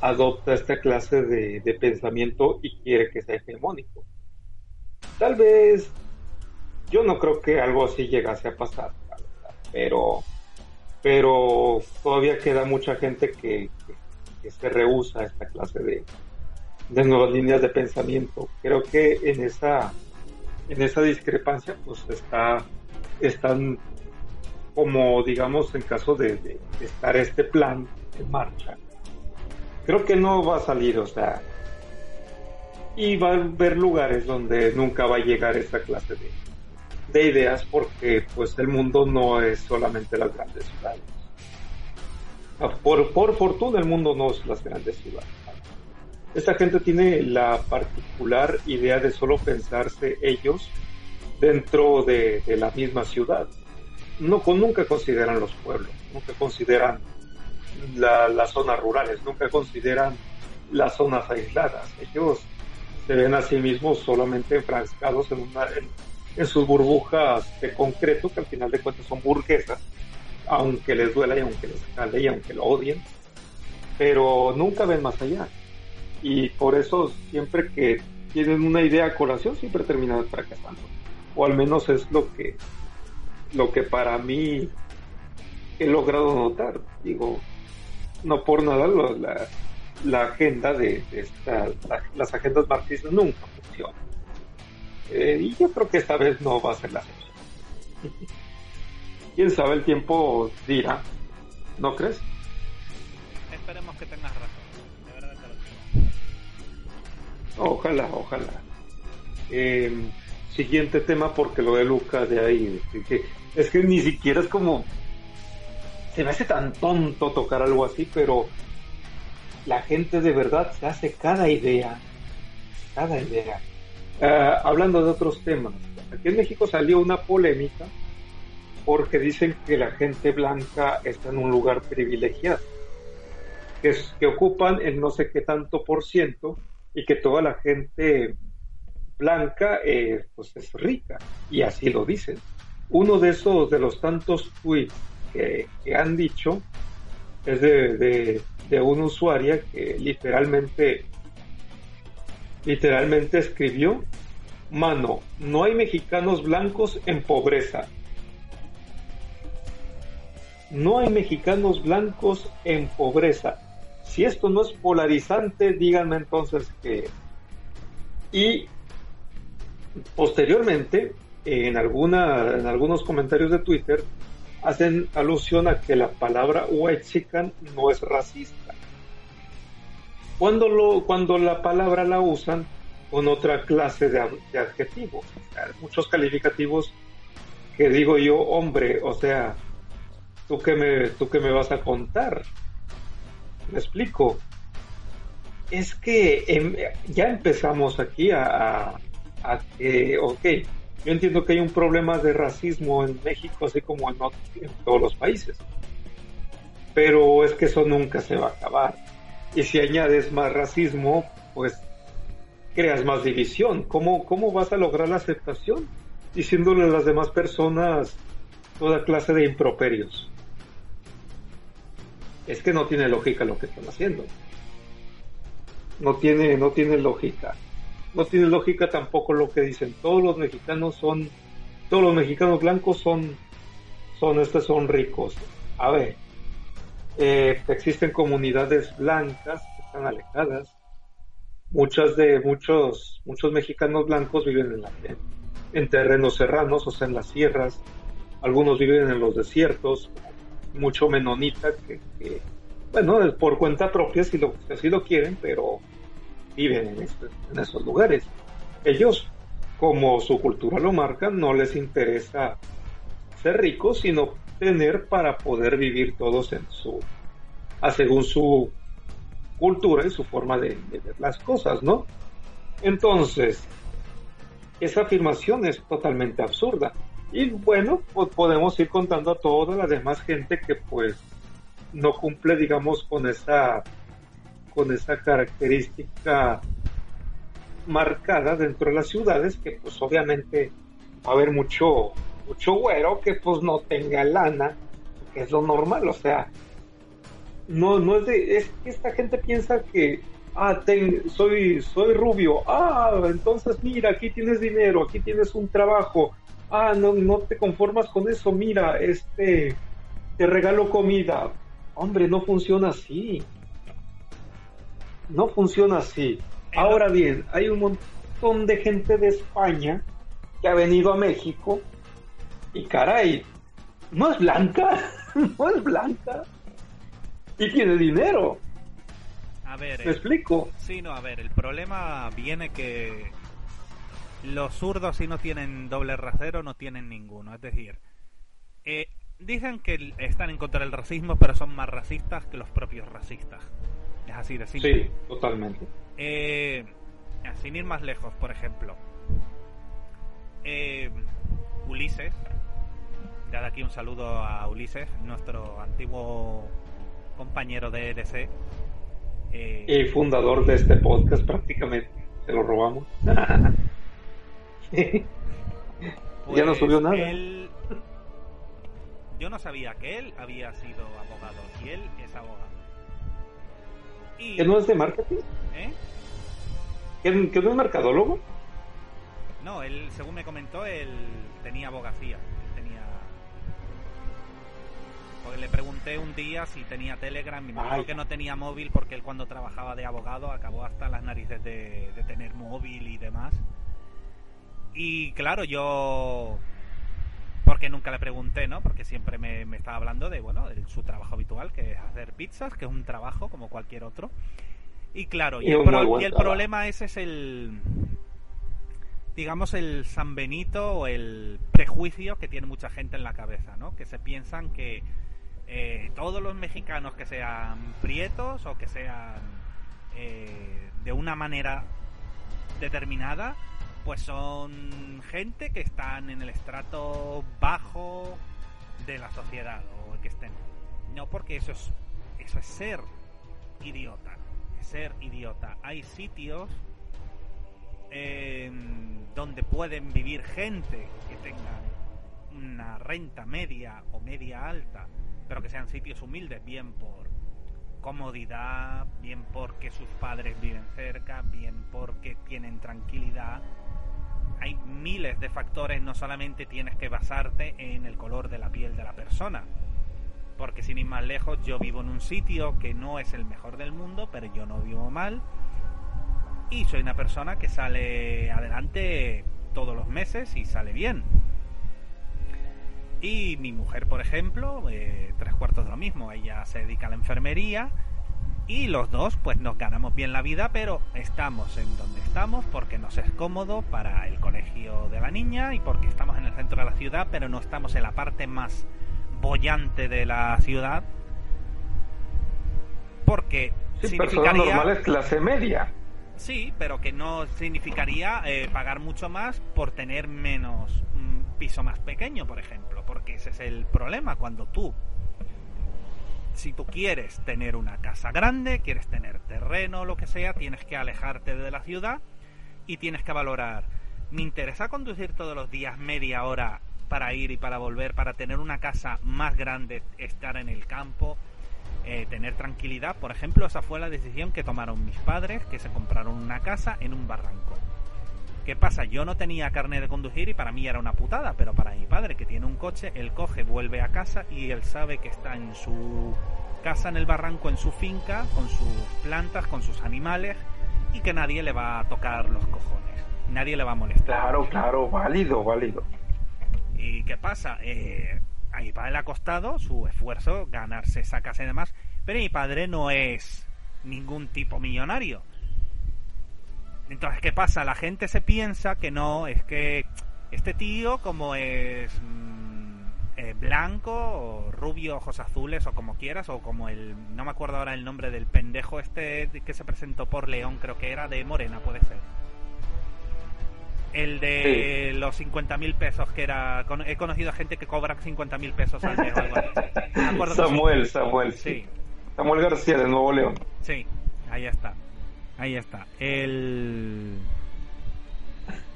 A: adopta esta clase de, pensamiento y quiere que sea hegemónico. Tal vez, yo no creo que algo así llegase a pasar, pero, pero todavía queda mucha gente que, se rehúsa a esta clase de, de nuevas líneas de pensamiento. Creo que en esa, en esa discrepancia, pues está, están como digamos en caso de, estar este plan en marcha, creo que no va a salir, o sea, y va a haber lugares donde nunca va a llegar esa clase de, de ideas porque pues el mundo no es solamente las grandes ciudades. Por, por fortuna el mundo no es las grandes ciudades. esta gente tiene la particular idea de solo pensarse ellos dentro de, la misma ciudad. No, nunca consideran los pueblos, nunca consideran las zonas rurales, nunca consideran las zonas aisladas. Ellos se ven a sí mismos solamente enfrascados en, una, en, sus burbujas de concreto, que al final de cuentas son burguesas, aunque les duela y aunque les cale y aunque lo odien, pero nunca ven más allá. Y por eso siempre que tienen una idea a colación, siempre terminan fracasando. O al menos es lo que, lo que para mí he logrado notar. Digo, no por nada la, la agenda de, esta, las agendas marxistas nunca funcionan. Eh, y yo creo que esta vez no va a ser la excepción. Quién sabe, el tiempo dirá, ¿no crees?
B: Esperemos que tengas razón. De verdad
A: Ojalá, ojalá. Eh, siguiente tema, porque lo de Luca de ahí, que, es que ni siquiera es como. Se me hace tan tonto tocar algo así, pero la gente de verdad se hace cada idea, cada idea. Ah, hablando de otros temas, aquí en México salió una polémica porque dicen que la gente blanca está en un lugar privilegiado, que, es, que ocupan el no sé qué tanto por ciento y que toda la gente blanca eh, pues es rica y así lo dicen. Uno de esos de los tantos tweets que, han dicho es de, de, una usuaria que literalmente, literalmente escribió, mano, no hay mexicanos blancos en pobreza. No hay mexicanos blancos en pobreza. Si esto no es polarizante, díganme entonces que... Y posteriormente, en, alguna, en algunos comentarios de Twitter, hacen alusión a que la palabra white no es racista. Cuando, lo, cuando la palabra la usan con otra clase de, adjetivos, muchos calificativos que digo yo, hombre, o sea, ¿tú qué me, tú qué me vas a contar? Me explico. Es que em, ya empezamos aquí a, a, a que, ok, yo entiendo que hay un problema de racismo en México, así como en, todos los países. Pero es que eso nunca se va a acabar. Y si añades más racismo, pues creas más división. ¿Cómo, cómo vas a lograr la aceptación? Diciéndole a las demás personas toda clase de improperios. Es que no tiene lógica lo que están haciendo. No tiene, no tiene lógica no tiene lógica tampoco lo que dicen. Todos los mexicanos son, todos los mexicanos blancos son, son, estos son ricos. A ver, eh, existen comunidades blancas que están alejadas. Muchas de, muchos, muchos mexicanos blancos viven en, la, en terrenos serranos, o sea, en las sierras. Algunos viven en los desiertos, mucho menonita que, bueno, por cuenta propia si lo, si así lo quieren, pero viven en, esos lugares. Ellos, como su cultura lo marca, no les interesa ser ricos, sino tener para poder vivir todos en su, a según su cultura y su forma de, ver las cosas, ¿no? Entonces, esa afirmación es totalmente absurda. Y bueno, pues podemos ir contando a toda la demás gente que pues no cumple, digamos, con esa con esa característica marcada dentro de las ciudades que pues obviamente va a haber mucho mucho güero que pues no tenga lana que es lo normal o sea no no es de es que esta gente piensa que ah soy soy rubio ah entonces mira aquí tienes dinero aquí tienes un trabajo ah no no te conformas con eso mira este te regalo comida. Hombre no funciona así no funciona así. Ahora bien, hay un montón de gente de España que ha venido a México y caray, no es blanca, no es blanca y tiene dinero.
B: A ver,
A: ¿me explico?
B: Sí, no, a ver, el problema viene que los zurdos si no tienen doble rasero no tienen ninguno, es decir, eh, dicen que están en contra del racismo, pero son más racistas que los propios racistas. Es así de simple.
A: Sí, totalmente.
B: Eh, sin ir más lejos, por ejemplo, eh, Ulises, de aquí un saludo a Ulises, nuestro antiguo compañero de EDC.
A: Eh, y fundador de este podcast prácticamente. Se lo robamos. ya no subió nada.
B: Yo no sabía que él había sido abogado y él es abogado.
A: Y... ¿Que no es de marketing? ¿Eh? ¿Que, no es mercadólogo?
B: No, él, según me comentó, él tenía abogacía. tenía. Porque le pregunté un día si tenía Telegram y me dijo que no tenía móvil porque él cuando trabajaba de abogado acabó hasta las narices de, de tener móvil y demás. Y claro, yo porque nunca le pregunté, ¿no? Porque siempre me, estaba hablando de, bueno, de su trabajo habitual, que es hacer pizzas, que es un trabajo como cualquier otro. Y claro, y, el, problema ese es el, digamos, el San Benito o el prejuicio que tiene mucha gente en la cabeza, ¿no? Que se piensan que eh, todos los mexicanos que sean prietos o que sean eh, de una manera determinada, pues son gente que están en el estrato bajo de la sociedad o que estén. No porque eso es eso es ser idiota, ser idiota. Hay sitios donde pueden vivir gente que tengan una renta media o media alta, pero que sean sitios humildes, bien por comodidad, bien porque sus padres viven cerca, bien porque tienen tranquilidad hay miles de factores, no solamente tienes que basarte en el color de la piel de la persona. Porque sin ir más lejos, yo vivo en un sitio que no es el mejor del mundo, pero yo no vivo mal. Y soy una persona que sale adelante todos los meses y sale bien. Y mi mujer, por ejemplo, eh, tres cuartos de lo mismo. Ella se dedica a la enfermería y los dos pues nos ganamos bien la vida, pero estamos en donde estamos porque nos es cómodo para el colegio de la niña y porque estamos en el centro de la ciudad, pero no estamos en la parte más bollante de la ciudad. Porque
A: significaría normal es clase media.
B: Sí, pero que no significaría eh, pagar mucho más por tener menos un piso más pequeño, por ejemplo, porque ese es el problema cuando tú si tú quieres tener una casa grande, quieres tener terreno, lo que sea, tienes que alejarte de la ciudad y tienes que valorar. ¿Me interesa conducir todos los días media hora para ir y para volver, para tener una casa más grande, estar en el campo, eh, tener tranquilidad? Por ejemplo, esa fue la decisión que tomaron mis padres, que se compraron una casa en un barranco. ¿Qué pasa? Yo no tenía carne de conducir y para mí era una putada, pero para mi padre que tiene un coche, él coge, vuelve a casa y él sabe que está en su casa en el barranco, en su finca, con sus plantas, con sus animales y que nadie le va a tocar los cojones, nadie le va a molestar.
A: Claro, claro, válido, válido.
B: ¿Y qué pasa? Eh, a mi padre le ha costado su esfuerzo ganarse esa casa y demás, pero mi padre no es ningún tipo millonario entonces, ¿qué pasa? La gente se piensa que no, es que este tío, como es mm, eh, blanco, o rubio, ojos azules, o como quieras, o como el. No me acuerdo ahora el nombre del pendejo este que se presentó por León, creo que era de Morena, puede ser. El de los 50 mil pesos, que era. He conocido a gente que cobra 50 mil pesos al mes o algo
A: así. Samuel, Samuel, sí. Samuel García de Nuevo León.
B: Sí, ahí está. Ahí está. El...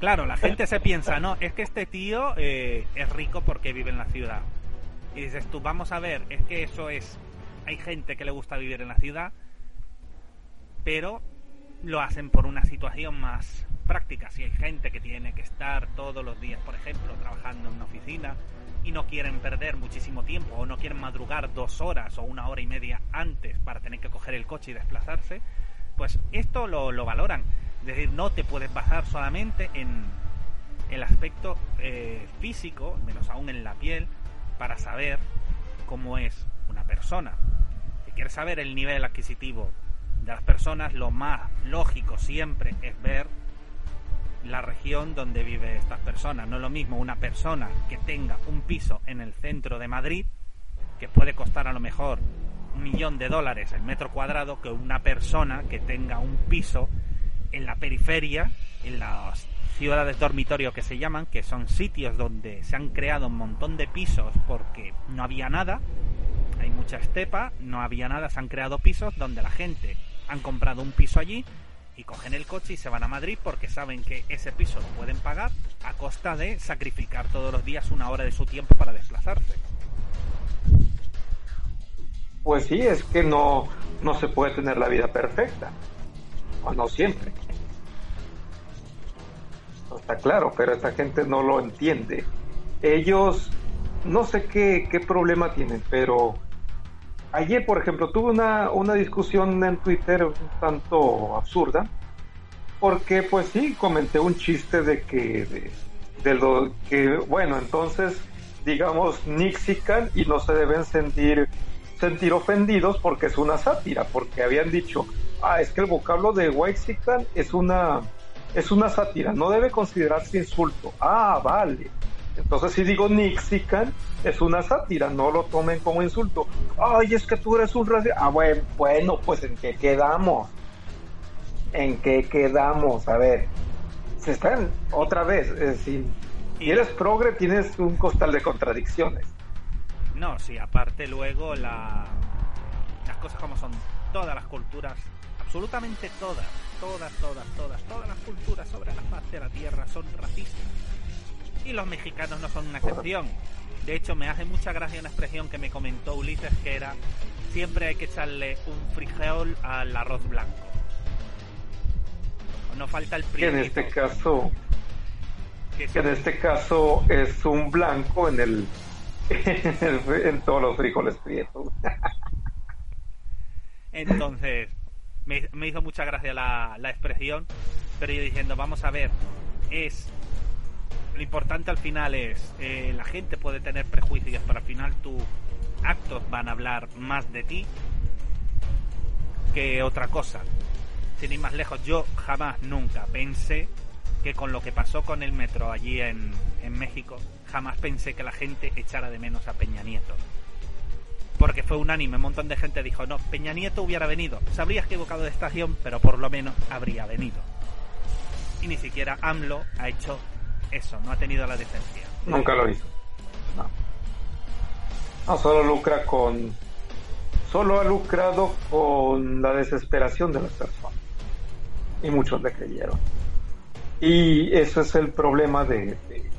B: Claro, la gente se piensa, no, es que este tío eh, es rico porque vive en la ciudad. Y dices tú, vamos a ver, es que eso es... Hay gente que le gusta vivir en la ciudad, pero lo hacen por una situación más práctica. Si hay gente que tiene que estar todos los días, por ejemplo, trabajando en una oficina y no quieren perder muchísimo tiempo o no quieren madrugar dos horas o una hora y media antes para tener que coger el coche y desplazarse, pues esto lo, valoran. Es decir, no te puedes basar solamente en el aspecto eh, físico, menos aún en la piel, para saber cómo es una persona. Si quieres saber el nivel adquisitivo de las personas, lo más lógico siempre es ver la región donde vive estas personas. No es lo mismo una persona que tenga un piso en el centro de Madrid, que puede costar a lo mejor un millón de dólares el metro cuadrado que una persona que tenga un piso en la periferia, en las ciudades dormitorio que se llaman, que son sitios donde se han creado un montón de pisos porque no había nada, hay mucha estepa, no había nada, se han creado pisos donde la gente han comprado un piso allí y cogen el coche y se van a Madrid porque saben que ese piso lo pueden pagar a costa de sacrificar todos los días una hora de su tiempo para desplazarse.
A: Pues sí, es que no, no se puede tener la vida perfecta, o no siempre. está claro, pero esta gente no lo entiende. Ellos, no sé qué, qué problema tienen, pero ayer, por ejemplo, tuve una, una discusión en Twitter un tanto absurda, porque pues sí, comenté un chiste de que, de, lo que, bueno, entonces, digamos, Nixican y no se deben sentir, sentir ofendidos porque es una sátira, porque habían dicho, ah, es que el vocablo de Waxican es una, es una sátira, no debe considerarse insulto. Ah, vale. Entonces si digo Nixican, es una sátira, no lo tomen como insulto. Ay, es que tú eres un racista. Ah, bueno, bueno, pues en qué quedamos. ¿En qué quedamos? A ver, se están otra vez, es decir, si eres progre tienes un costal de contradicciones.
B: No, sí, aparte luego la... las cosas como son, todas las culturas, absolutamente todas, todas, todas, todas, todas las culturas sobre la faz de la Tierra son racistas y los mexicanos no son una excepción. De hecho, me hace mucha gracia una expresión que me comentó Ulises que era siempre hay que echarle un frijol al arroz blanco. No falta el
A: En este caso, en este caso es un blanco en el en, todos los frijoles prietos.
B: Entonces, me, hizo mucha gracia la, la expresión, pero yo diciendo, vamos a ver, es lo importante al final es, eh, la gente puede tener prejuicios, pero al final tus actos van a hablar más de ti que otra cosa. Sin ir más lejos, yo jamás, nunca pensé que con lo que pasó con el metro allí en, en México, jamás pensé que la gente echara de menos a Peña Nieto. Porque fue unánime, un montón de gente dijo, no, Peña Nieto hubiera venido. Se habría equivocado de estación, pero por lo menos habría venido. Y ni siquiera AMLO ha hecho eso, no ha tenido la decencia.
A: Nunca lo hizo. No. No, solo lucra con. Solo ha lucrado con la desesperación de las personas. Y muchos le creyeron. Y eso es el problema de, de,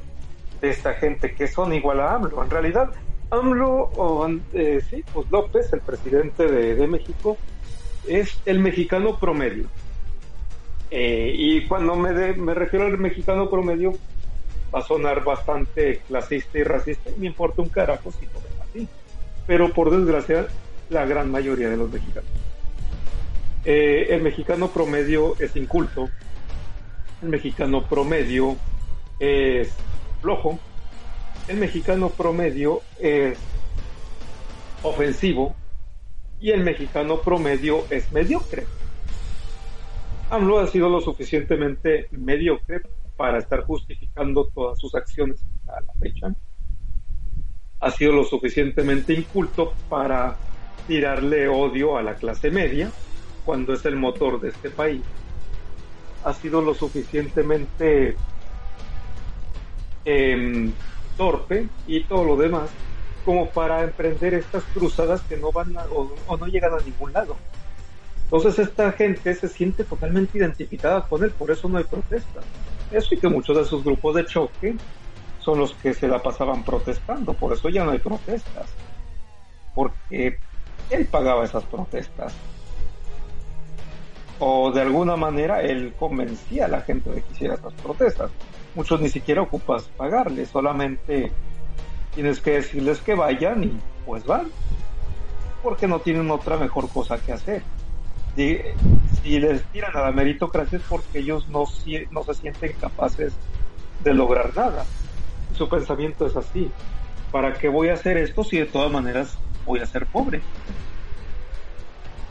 A: esta gente que son igual a AMLO. En realidad, AMLO, o, eh, sí, pues López, el presidente de, de México, es el mexicano promedio. Eh, y cuando me, me refiero al mexicano promedio, va a sonar bastante clasista y racista, y me importa un carajo si no ven así. Pero por desgracia, la gran mayoría de los mexicanos. Eh, el mexicano promedio es inculto, el mexicano promedio es flojo, el mexicano promedio es ofensivo y el mexicano promedio es mediocre. AMLO ha sido lo suficientemente mediocre para estar justificando todas sus acciones a la fecha. Ha sido lo suficientemente inculto para tirarle odio a la clase media cuando es el motor de este país. Ha sido lo suficientemente em, torpe y todo lo demás como para emprender estas cruzadas que no van o no llegan a ningún lado. Entonces esta gente se siente totalmente identificada con él, por eso no hay protestas. Eso y que muchos de sus grupos de choque son los que se la pasaban protestando, por eso ya no hay protestas, porque él pagaba esas protestas. O de alguna manera él convencía a la gente de que hiciera esas protestas. Muchos ni siquiera ocupas pagarles, solamente tienes que decirles que vayan y pues van, porque no tienen otra mejor cosa que hacer si, les tiran a la meritocracia es porque ellos no, no se sienten capaces de lograr nada. Su pensamiento es así. ¿Para qué voy a hacer esto si de todas maneras voy a ser pobre?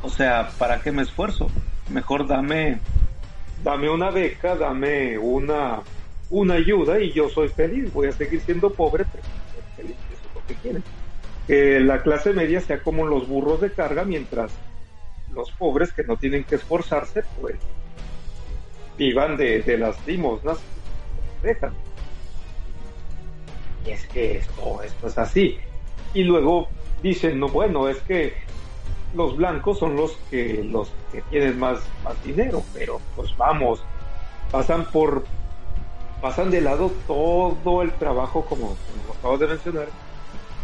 A: O sea, ¿para qué me esfuerzo? Mejor dame, dame una beca, dame una, una ayuda y yo soy feliz. Voy a seguir siendo pobre, pero soy feliz. Eso es lo que quieren. que la clase media sea como los burros de carga, mientras los pobres que no tienen que esforzarse, pues vivan de, de las limosnas dejan. Y es que esto, esto es así. Y luego dicen, no, bueno, es que los blancos son los que los que tienen más, más dinero, pero pues vamos, pasan por pasan de lado todo el trabajo como, como acabas de mencionar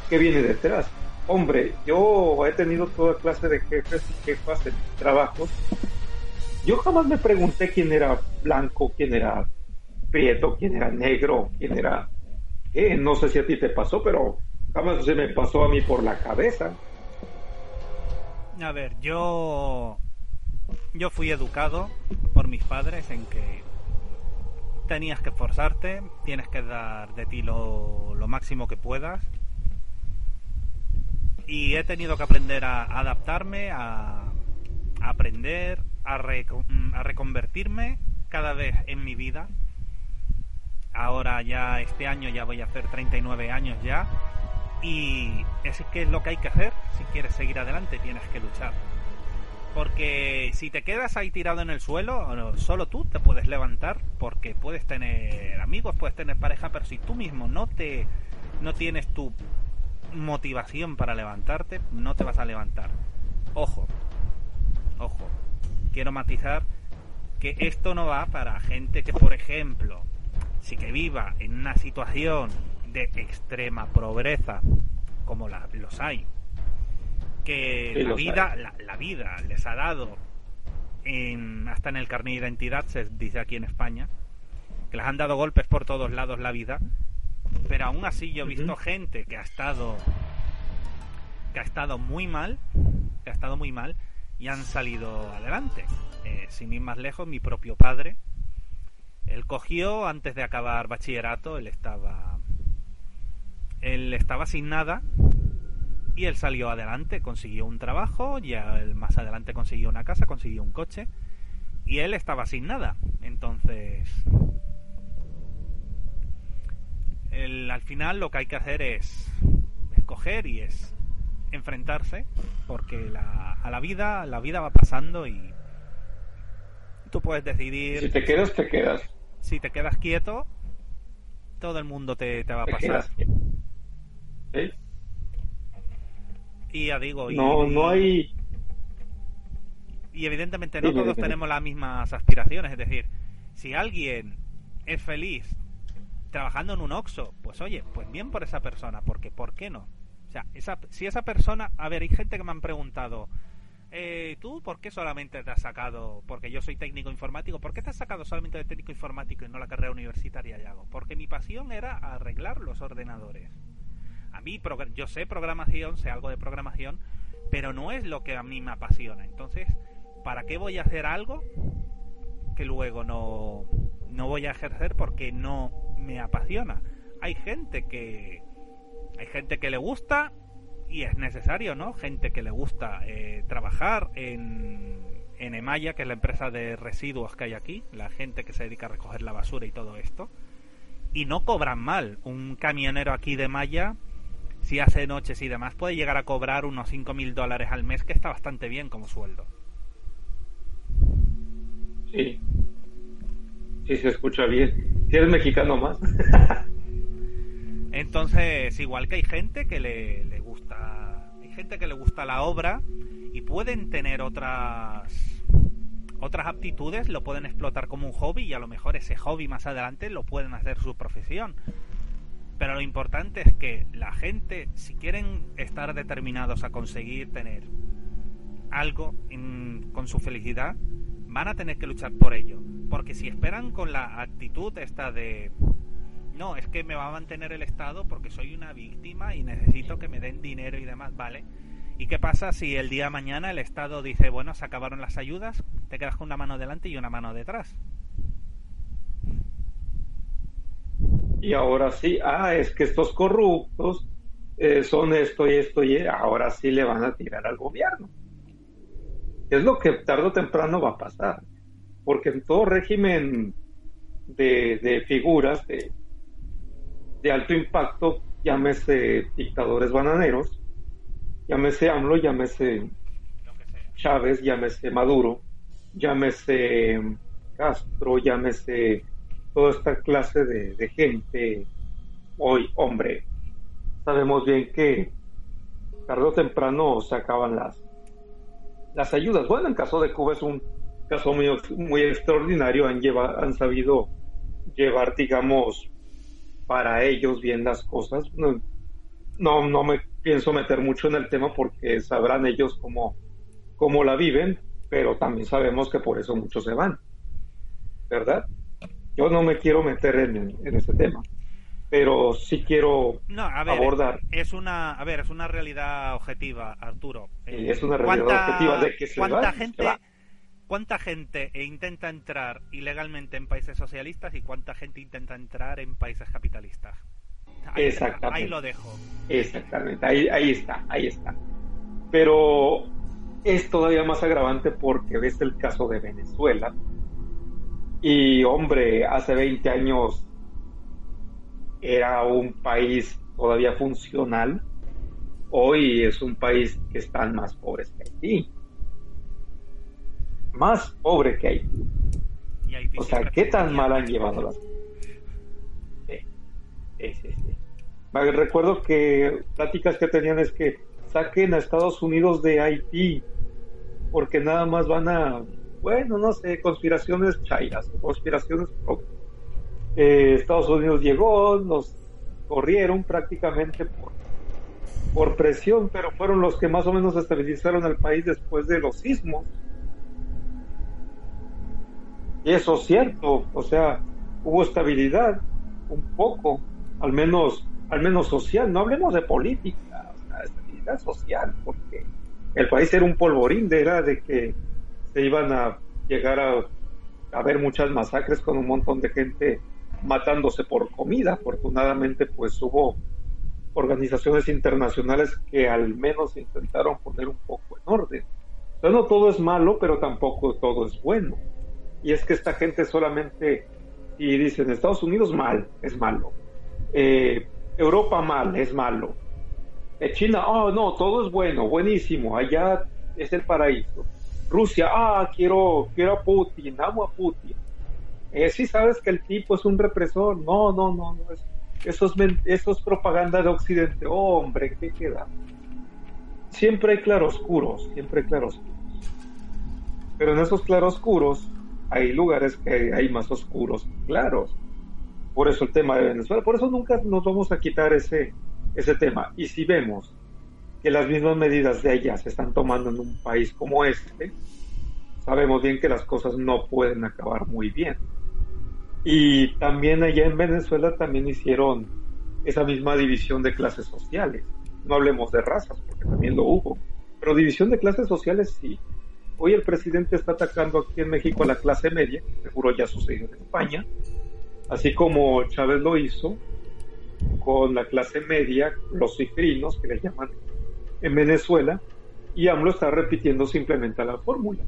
A: que viene detrás. Hombre, yo he tenido toda clase de jefes y jefas en trabajos. Yo jamás me pregunté quién era blanco, quién era prieto, quién era negro, quién era... Eh, no sé si a ti te pasó, pero jamás se me pasó a mí por la cabeza.
B: A ver, yo yo fui educado por mis padres en que tenías que esforzarte, tienes que dar de ti lo, lo máximo que puedas. Y he tenido que aprender a adaptarme, a, aprender, a, a reconvertirme cada vez en mi vida. Ahora ya este año ya voy a hacer 39 años ya y es que es lo que hay que hacer. Si quieres seguir adelante, tienes que luchar. Porque si te quedas ahí tirado en el suelo, solo tú te puedes levantar. Porque puedes tener amigos, puedes tener pareja, pero si tú mismo no te no tienes tu motivación para levantarte, no te vas a levantar. Ojo, ojo, quiero matizar que esto no va para gente que, por ejemplo, si que viva en una situación de extrema pobreza, como los hay, que la vida, la, vida les ha dado, en, hasta en el carnet de identidad, se dice aquí en España, que les han dado golpes por todos lados la vida, pero aún así yo he visto gente que ha estado que ha estado muy mal, que ha estado muy mal y han salido adelante. Eh, sin ir más lejos, mi propio padre, él cogió antes de acabar bachillerato, él estaba él estaba sin nada y él salió adelante, consiguió un trabajo, ya él más adelante consiguió una casa, consiguió un coche y él estaba sin nada. Entonces, al final lo que hay que hacer es escoger y es enfrentarse porque a la vida la vida va pasando y tú puedes decidir
A: si te quedas te quedas.
B: si te quedas quieto todo el mundo te, va a pasar digo.
A: no, no hay.
B: Y evidentemente no todos tenemos las mismas aspiraciones. Es decir, si alguien es feliz trabajando en un Oxxo, pues oye, pues bien por esa persona, porque ¿por qué no? O sea, esa, si esa persona, a ver, hay gente que me han preguntado, eh, ¿tú por qué solamente te has sacado, porque yo soy técnico informático, ¿por qué te has sacado solamente de técnico informático y no la carrera universitaria y hago? Porque mi pasión era arreglar los ordenadores. A mí, yo sé programación, sé algo de programación, pero no es lo que a mí me apasiona. Entonces, ¿para qué voy a hacer algo que luego no, no voy a ejercer porque no me apasiona? Hay gente que hay gente que le gusta y es necesario, ¿no? Gente que le gusta eh, trabajar en, en Emaya, que es la empresa de residuos que hay aquí, la gente que se dedica a recoger la basura y todo esto, y no cobran mal. Un camionero aquí de Maya si hace noches y demás, puede llegar a cobrar unos 5.000 dólares al mes, que está bastante bien como sueldo.
A: Sí. Sí, se escucha bien. Si eres mexicano más.
B: Entonces, igual que hay gente que le, le gusta, hay gente que le gusta la obra y pueden tener otras otras aptitudes, lo pueden explotar como un hobby y a lo mejor ese hobby más adelante lo pueden hacer su profesión. Pero lo importante es que la gente, si quieren estar determinados a conseguir tener algo con su felicidad, van a tener que luchar por ello. Porque si esperan con la actitud esta de, no, es que me va a mantener el Estado porque soy una víctima y necesito que me den dinero y demás, vale. ¿Y qué pasa si el día de mañana el Estado dice, bueno, se acabaron las ayudas, te quedas con una mano delante y una mano detrás?
A: Y ahora sí, ah, es que estos corruptos eh, son esto y esto y ahora sí le van a tirar al gobierno. Es lo que tarde o temprano va a pasar, porque en todo régimen de, figuras de, de, alto impacto, llámese dictadores bananeros, llámese AMLO, llámese Chávez, llámese Maduro, llámese Castro, llámese toda esta clase de, gente, hoy, hombre, sabemos bien que tarde o temprano se acaban las, las ayudas. Bueno, en caso de Cuba es un caso muy, muy extraordinario, han, lleva, han sabido llevar, digamos, para ellos bien las cosas. No, no, no me pienso meter mucho en el tema porque sabrán ellos cómo, cómo la viven, pero también sabemos que por eso muchos se van, ¿verdad? Yo no me quiero meter en, en ese tema, pero sí quiero abordar.
B: Es una, a ver, es una realidad objetiva, Arturo.
A: es una realidad objetiva de que se
B: ¿cuánta gente, ¿Cuánta gente intenta entrar ilegalmente en países socialistas y cuánta gente intenta entrar en países capitalistas?
A: Ahí, Exactamente.
B: Ahí lo dejo.
A: Exactamente, ahí, ahí está, ahí está. Pero es todavía más agravante porque ves el caso de Venezuela, y hombre, hace 20 años era un país todavía funcional. Hoy es un país que están más pobres que Haití. Más pobre que Haití. o sea, ¿qué tan mal han llevado las cosas? Sí, sí, sí. Recuerdo que pláticas que tenían es que saquen a Estados Unidos de Haití porque nada más van a bueno, no sé, conspiraciones chairas, conspiraciones eh, Estados Unidos llegó, nos corrieron prácticamente por, por presión, pero fueron los que más o menos estabilizaron el país después de los sismos. Y eso es cierto, o sea, hubo estabilidad, un poco, al menos, al menos social, no hablemos de política, o sea, estabilidad social, porque el país era un polvorín, era de que se iban a llegar a haber muchas masacres con un montón de gente matándose por comida. Afortunadamente, pues hubo organizaciones internacionales que al menos intentaron poner un poco en orden. no todo es malo, pero tampoco todo es bueno. Y es que esta gente solamente, y dicen Estados Unidos mal, es malo. Eh, Europa mal, es malo. Eh, China, oh no, todo es bueno, buenísimo, allá es el paraíso. Rusia, ah, quiero, quiero a Putin, amo a Putin. Eh, sí sabes que el tipo es un represor. No, no, no, no. Es, eso, es, propaganda de Occidente. hombre, ¿qué queda? Siempre hay claroscuros, siempre hay claroscuros. Pero en esos claroscuros hay lugares que hay más oscuros claros. Por eso el tema de Venezuela. Por eso nunca nos vamos a quitar ese, ese tema. Y si vemos que las mismas medidas de ellas se están tomando en un país como este, sabemos bien que las cosas no pueden acabar muy bien. Y también allá en Venezuela también hicieron esa misma división de clases sociales. No hablemos de razas, porque también lo hubo. Pero división de clases sociales sí. Hoy el presidente está atacando aquí en México a la clase media, seguro ya sucedió en España, así como Chávez lo hizo con la clase media, los cifrinos, que le llaman en Venezuela y AMLO está repitiendo simplemente la fórmula.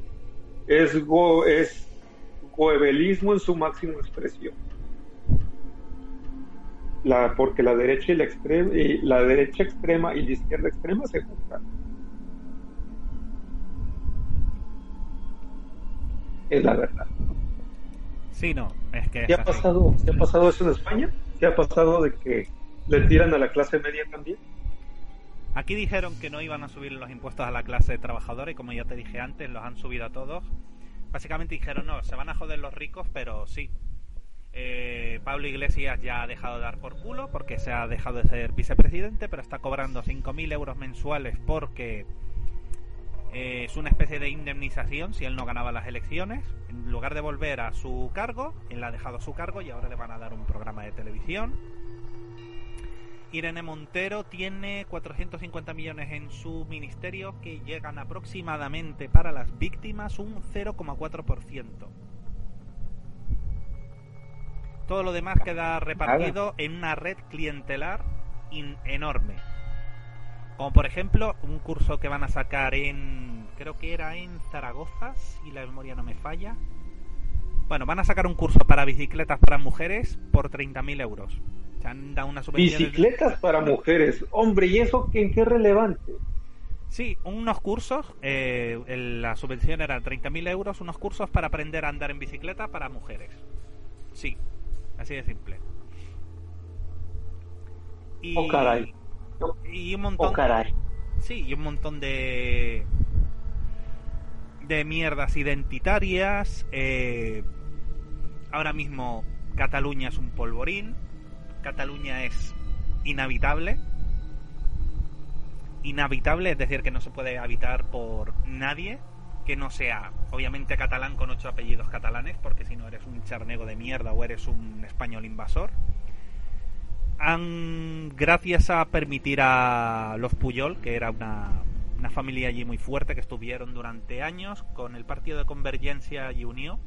A: Es, go, es goebelismo en su máxima expresión. La, porque la derecha y la extrema y la derecha extrema y la izquierda extrema se juntan. Es la verdad.
B: Sí, no, es que
A: ¿Qué ha pasado? ¿Qué ha pasado eso en España? ¿Qué ha pasado de que le tiran a la clase media también?
B: Aquí dijeron que no iban a subir los impuestos a la clase trabajadora y como ya te dije antes, los han subido a todos. Básicamente dijeron, no, se van a joder los ricos, pero sí. Eh, Pablo Iglesias ya ha dejado de dar por culo porque se ha dejado de ser vicepresidente, pero está cobrando 5.000 euros mensuales porque eh, es una especie de indemnización si él no ganaba las elecciones. En lugar de volver a su cargo, él ha dejado su cargo y ahora le van a dar un programa de televisión Irene Montero tiene 450 millones en su ministerio que llegan aproximadamente para las víctimas un 0,4%. Todo lo demás queda repartido en una red clientelar enorme. Como por ejemplo un curso que van a sacar en, creo que era en Zaragoza, si la memoria no me falla. Bueno, van a sacar un curso para bicicletas para mujeres por 30.000 euros
A: Bicicletas para mujeres. Hombre, ¿y eso en qué es relevante?
B: Sí, unos cursos, eh, la subvención era 30.000 euros, unos cursos para aprender a andar en bicicleta para mujeres. Sí, así de simple.
A: Y, oh, caray.
B: Y un montón.
A: Oh, caray.
B: Sí, y un montón de. de mierdas identitarias. Eh, ahora mismo Cataluña es un polvorín. Cataluña es inhabitable inhabitable, es decir, que no se puede habitar por nadie que no sea, obviamente, catalán con ocho apellidos catalanes, porque si no eres un charnego de mierda o eres un español invasor. Han, gracias a permitir a los Puyol, que era una, una familia allí muy fuerte, que estuvieron durante años con el Partido de Convergencia y Unión,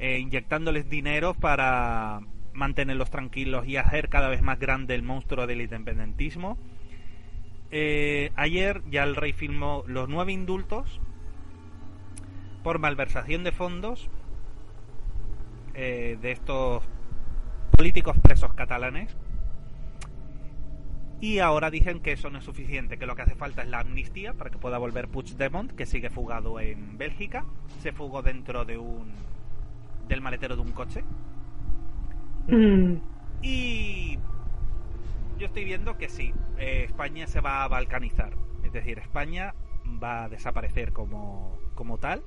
B: eh, inyectándoles dinero para mantenerlos tranquilos y hacer cada vez más grande el monstruo del independentismo eh, ayer ya el rey firmó los nueve indultos por malversación de fondos eh, de estos políticos presos catalanes. Y ahora dicen que eso no es suficiente, que lo que hace falta es la amnistía para que pueda volver Puigdemont, que sigue fugado en Bélgica. Se fugó dentro de un del maletero de un coche. Mm. Y yo estoy viendo que sí, eh, España se va a balcanizar. Es decir, España va a desaparecer como, como tal.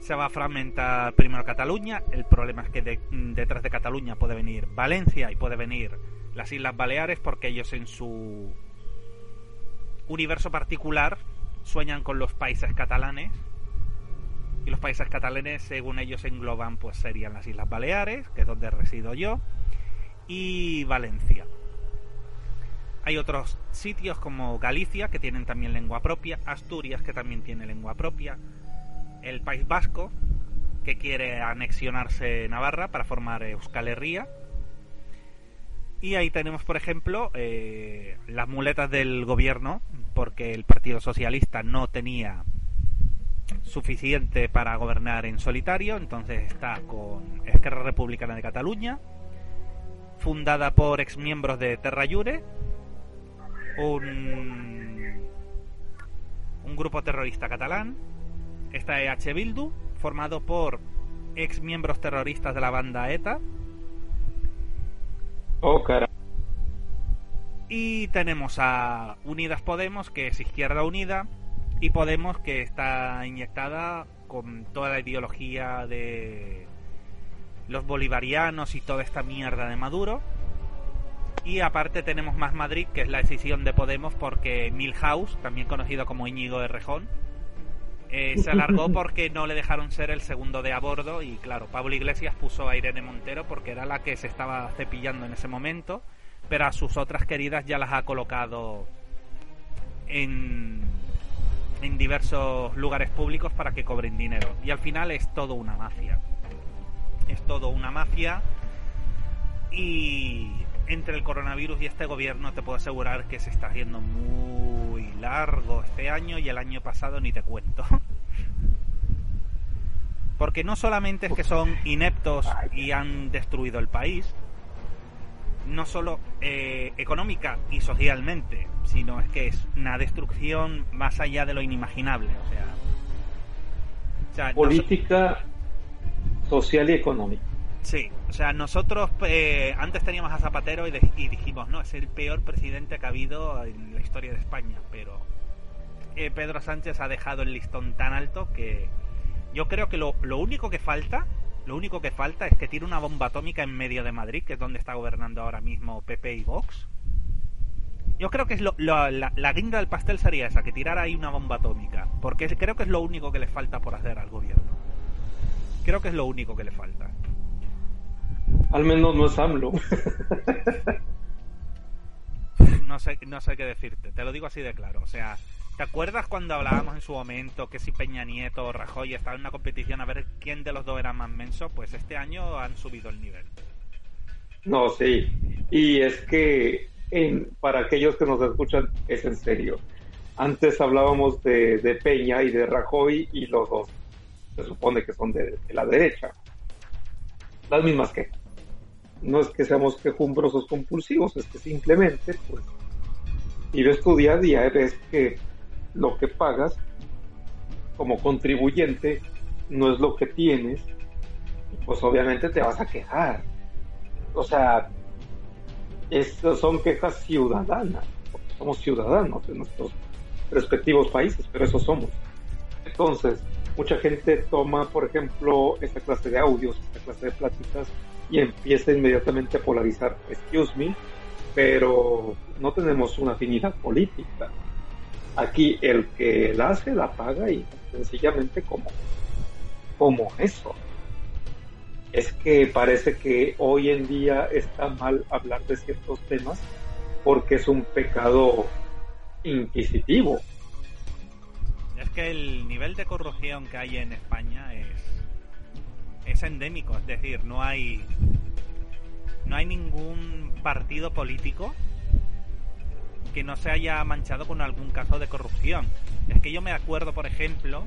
B: Se va a fragmentar primero Cataluña. El problema es que detrás de Cataluña puede venir Valencia y puede venir las Islas Baleares porque ellos en su universo particular sueñan con los países catalanes y los países catalanes según ellos engloban pues serían las Islas Baleares que es donde resido yo y Valencia. Hay otros sitios como Galicia que tienen también lengua propia, Asturias que también tiene lengua propia, el País Vasco que quiere anexionarse Navarra para formar Euskal Herria. Y ahí tenemos, por ejemplo, eh, las muletas del gobierno, porque el Partido Socialista no tenía suficiente para gobernar en solitario, entonces está con Esquerra Republicana de Cataluña, fundada por exmiembros de Terra Llure, un, un grupo terrorista catalán, está EH Bildu, formado por exmiembros terroristas de la banda ETA.
A: Oh, cara.
B: Y tenemos a Unidas Podemos, que es Izquierda Unida, y Podemos, que está inyectada con toda la ideología de los bolivarianos y toda esta mierda de Maduro. Y aparte tenemos más Madrid, que es la decisión de Podemos, porque Milhouse, también conocido como Íñigo de Rejón, eh, se alargó porque no le dejaron ser el segundo de a bordo. Y claro, Pablo Iglesias puso a Irene Montero porque era la que se estaba cepillando en ese momento, pero a sus otras queridas ya las ha colocado en, en diversos lugares públicos para que cobren dinero. Y al final es todo una mafia es todo una mafia y entre el coronavirus y este gobierno te puedo asegurar que se está haciendo muy largo este año y el año pasado ni te cuento. Porque no solamente es que son ineptos y han destruido el país, no solo eh, económica y socialmente, sino es que es una destrucción más allá de lo inimaginable.
A: O sea, Política social y económico.
B: Sí, o sea, nosotros eh, antes teníamos a Zapatero y, dijimos, no, es el peor presidente que ha habido en la historia de España, pero eh, Pedro Sánchez ha dejado el listón tan alto que yo creo que lo, único que falta, lo único que falta es que tire una bomba atómica en medio de Madrid, que es donde está gobernando ahora mismo PP y Vox. Yo creo que es la, la guinda del pastel sería esa, que tirara ahí una bomba atómica, porque creo que es lo único que le falta por hacer al gobierno. Creo que es lo único que le falta.
A: Al menos no es AMLO.
B: no sé, no sé qué decirte, te lo digo así de claro. O sea, ¿te acuerdas cuando hablábamos en su momento que si Peña Nieto o Rajoy estaban en una competición a ver quién de los dos era más menso? Pues este año han subido el nivel.
A: No, sí. Y es que para aquellos que nos escuchan, es en serio. Antes hablábamos de, de Peña y de Rajoy y los dos se supone que son de, la derecha. Las mismas que. No es que seamos quejumbrosos compulsivos, es que simplemente, pues, y ves tu día a día, ves que lo que pagas como contribuyente no es lo que tienes, pues obviamente te vas a quejar. O sea, estas son quejas ciudadanas, porque somos ciudadanos de nuestros respectivos países, pero eso somos. Entonces, mucha gente toma, por ejemplo, esta clase de audios, esta clase de pláticas y empieza inmediatamente a polarizar, excuse me, pero no tenemos una afinidad política. Aquí el que la hace la paga y sencillamente como, como eso. Es que parece que hoy en día está mal hablar de ciertos temas porque es un pecado inquisitivo.
B: Es que el nivel de corrupción que hay en España es, es endémico, es decir, no hay no hay ningún partido político que no se haya manchado con algún caso de corrupción. Es que yo me acuerdo, por ejemplo,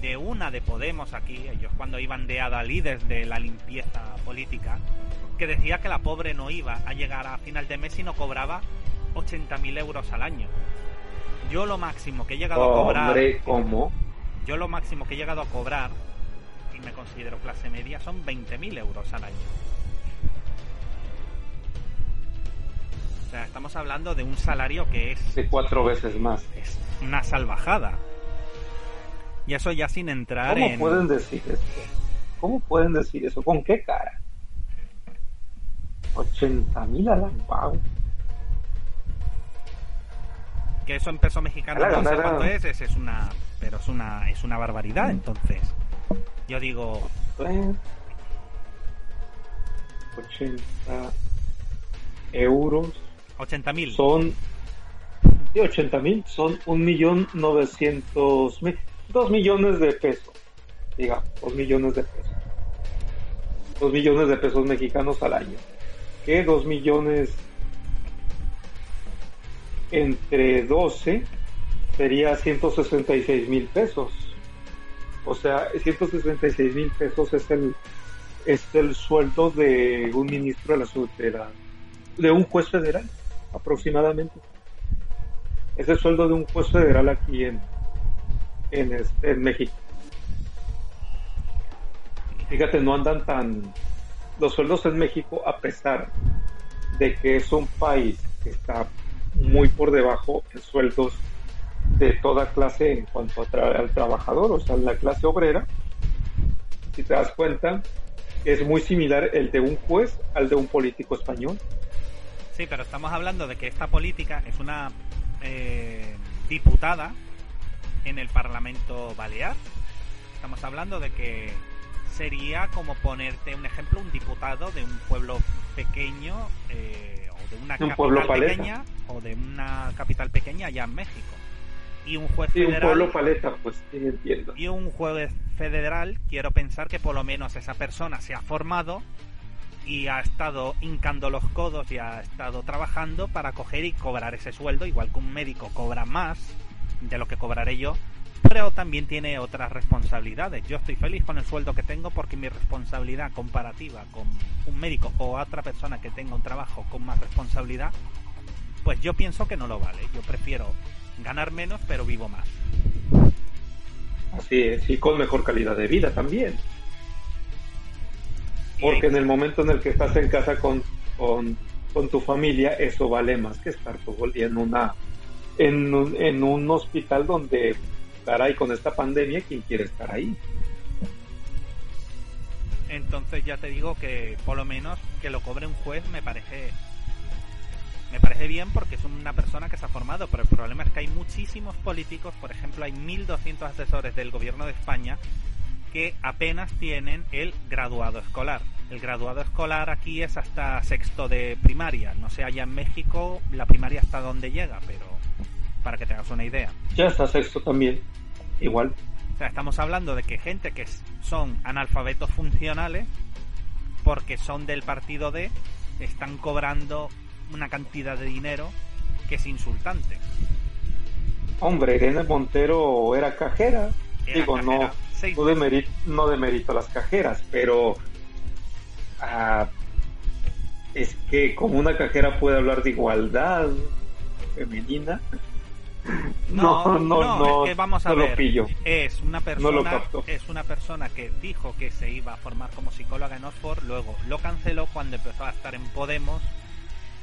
B: de una de Podemos aquí, ellos cuando iban de adalides de la limpieza política, que decía que la pobre no iba a llegar a final de mes y no cobraba 80.000 euros al año. Yo lo máximo que he llegado a cobrar...
A: Hombre, ¿cómo?
B: Yo lo máximo que he llegado a cobrar, y me considero clase media, son 20.000 euros al año. Sea, estamos hablando de un salario que es...
A: De cuatro veces más.
B: Es una salvajada. Y eso ya sin entrar
A: en... ¿Cómo pueden decir eso? ¿Cómo pueden decir eso? ¿Con qué cara? 80 mil al año.
B: Que eso en peso mexicano no sé cuánto es, es, es una... Pero es una, es una barbaridad, entonces. Yo digo...
A: 80 euros
B: 80 mil.
A: Son. Sí, 80 mil. Son un millón novecientos mil. Dos millones de pesos. Digamos, dos millones de pesos. Dos millones de pesos mexicanos al año. Que dos millones entre 12 sería 166 mil pesos. O sea, 166 mil pesos es el, es el sueldo de un ministro de la, de de un juez federal aproximadamente. Es el sueldo de un juez federal aquí en, en, este, en México. Fíjate, no andan tan... Los sueldos en México, a pesar de que es un país que está muy por debajo en sueldos de toda clase en cuanto al trabajador, o sea, la clase obrera, si te das cuenta, es muy similar el de un juez al de un político español.
B: Sí, pero estamos hablando de que esta política es una eh, diputada en el Parlamento Balear. Estamos hablando de que sería como ponerte un ejemplo, un diputado de un pueblo pequeño eh, o de una capital pequeña o de una capital pequeña allá en México. Y un juez federal.
A: Un pueblo paleta, pues entiendo.
B: Y un juez federal, quiero pensar que por lo menos esa persona se ha formado y ha estado hincando los codos y ha estado trabajando para coger y cobrar ese sueldo, igual que un médico cobra más de lo que cobraré yo, pero también tiene otras responsabilidades. Yo estoy feliz con el sueldo que tengo porque mi responsabilidad comparativa con un médico o otra persona que tenga un trabajo con más responsabilidad, pues yo pienso que no lo vale. Yo prefiero ganar menos pero vivo más.
A: Así es, y con mejor calidad de vida también. Porque en el momento en el que estás en casa con, con, tu familia, eso vale más que estar todo el día en una en un, en un hospital donde, caray, con esta pandemia, ¿quién quiere estar ahí?
B: Entonces ya te digo que por lo menos que lo cobre un juez me parece me parece bien porque es una persona que se ha formado, pero el problema es que hay muchísimos políticos, por ejemplo, hay 1.200 asesores del gobierno de España que apenas tienen el graduado escolar. El graduado escolar aquí es hasta sexto de primaria. No sé, allá en México la primaria hasta dónde llega, pero para que te hagas una idea.
A: Ya está sexto también, igual.
B: O sea, estamos hablando de que gente que son analfabetos funcionales, porque son del partido D, están cobrando una cantidad de dinero que es insultante.
A: Hombre, Irene Montero era cajera. Digo, no no, demerito, no demerito las cajeras, pero ah, es que como una cajera puede hablar de igualdad, femenina.
B: No, no, no, es que vamos a ver. Es una persona, es una persona que dijo que se iba a formar como psicóloga en Oxford, luego lo canceló cuando empezó a estar en Podemos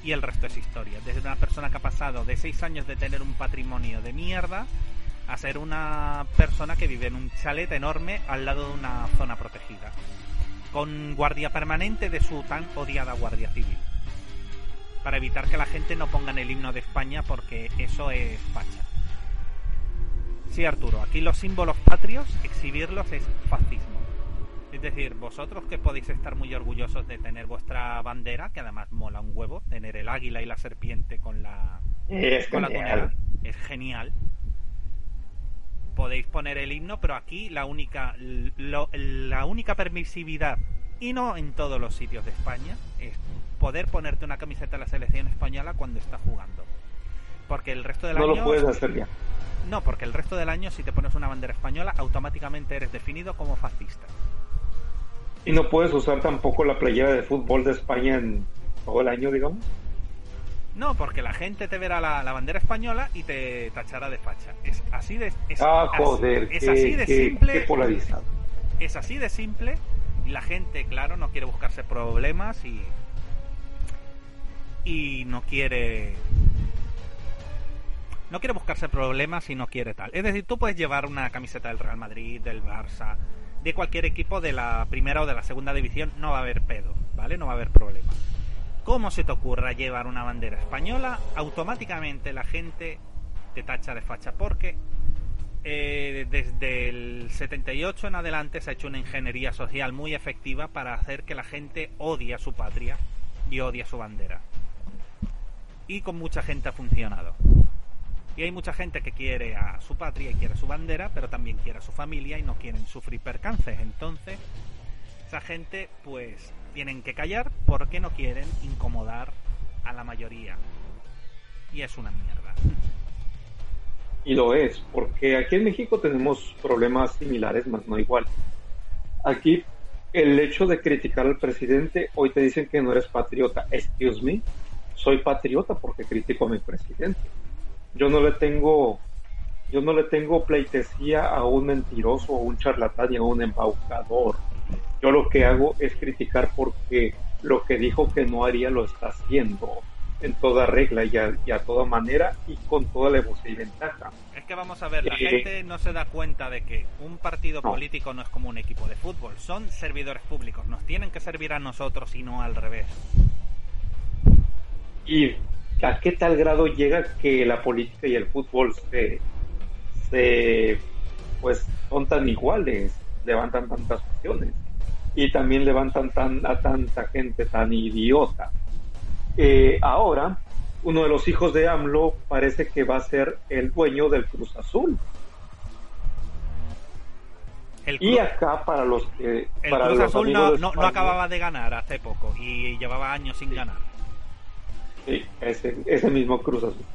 B: y el resto es historia. Desde una persona que ha pasado de seis años de tener un patrimonio de mierda a ser una persona que vive en un chalet enorme al lado de una zona protegida, con guardia permanente de su tan odiada Guardia Civil, para evitar que la gente no ponga en el himno de España porque eso es facha. Sí, Arturo, aquí los símbolos patrios, exhibirlos es fascismo. Es decir, vosotros que podéis estar muy orgullosos de tener vuestra bandera, que además mola un huevo, tener el águila y la serpiente con la,
A: es con la
B: es genial podéis poner el himno, pero aquí la única, la única permisividad, y no en todos los sitios de España, es poder ponerte una camiseta de la selección española cuando está jugando. Porque el resto del
A: año.
B: No
A: lo puedes hacer ya.
B: No, porque el resto del año, si te pones una bandera española, automáticamente eres definido como fascista.
A: Y no puedes usar tampoco la playera de fútbol de España en todo el año, digamos.
B: No, porque la gente te verá la, bandera española y te tachará de facha. Es así de. Es,
A: ah, joder,
B: es así de simple.
A: polarizado.
B: Es así de simple. Y la gente, claro, no quiere buscarse problemas y. Y no quiere. No quiere buscarse problemas y no quiere tal. Es decir, tú puedes llevar una camiseta del Real Madrid, del Barça, de cualquier equipo de la primera o de la segunda división, no va a haber pedo, ¿vale? No va a haber problema. ¿Cómo se te ocurra llevar una bandera española? Automáticamente la gente te tacha de facha porque eh, desde el 78 en adelante se ha hecho una ingeniería social muy efectiva para hacer que la gente odie a su patria y odie a su bandera. Y con mucha gente ha funcionado. Y hay mucha gente que quiere a su patria y quiere su bandera, pero también quiere a su familia y no quieren sufrir percances. Entonces, esa gente, pues, tienen que callar porque no quieren incomodar a la mayoría. Y es una mierda.
A: Y lo es, porque aquí en México tenemos problemas similares, más no igual. Aquí el hecho de criticar al presidente, hoy te dicen que no eres patriota. Excuse me, soy patriota porque critico a mi presidente. Yo no le tengo, yo no le tengo pleitesía a un mentiroso, a un charlatán y a un embaucador. Yo lo que hago es criticar porque lo que dijo que no haría lo está haciendo en toda regla y a, toda manera y con toda la y ventaja.
B: Es que vamos a ver, la eh, gente no se da cuenta de que un partido político no es como un equipo de fútbol, son servidores públicos, nos tienen que servir a nosotros y no al revés.
A: ¿Y a qué tal grado llega que la política y el fútbol se, se pues son tan iguales, levantan tantas pasiones? Y también levantan tan, a tanta gente tan idiota. Eh, ahora, uno de los hijos de AMLO parece que va a ser el dueño del Cruz Azul. y acá para los que...
B: El Cruz Azul no, no, acababa de ganar hace poco y llevaba años sin ganar.
A: Sí, ese, ese mismo Cruz Azul.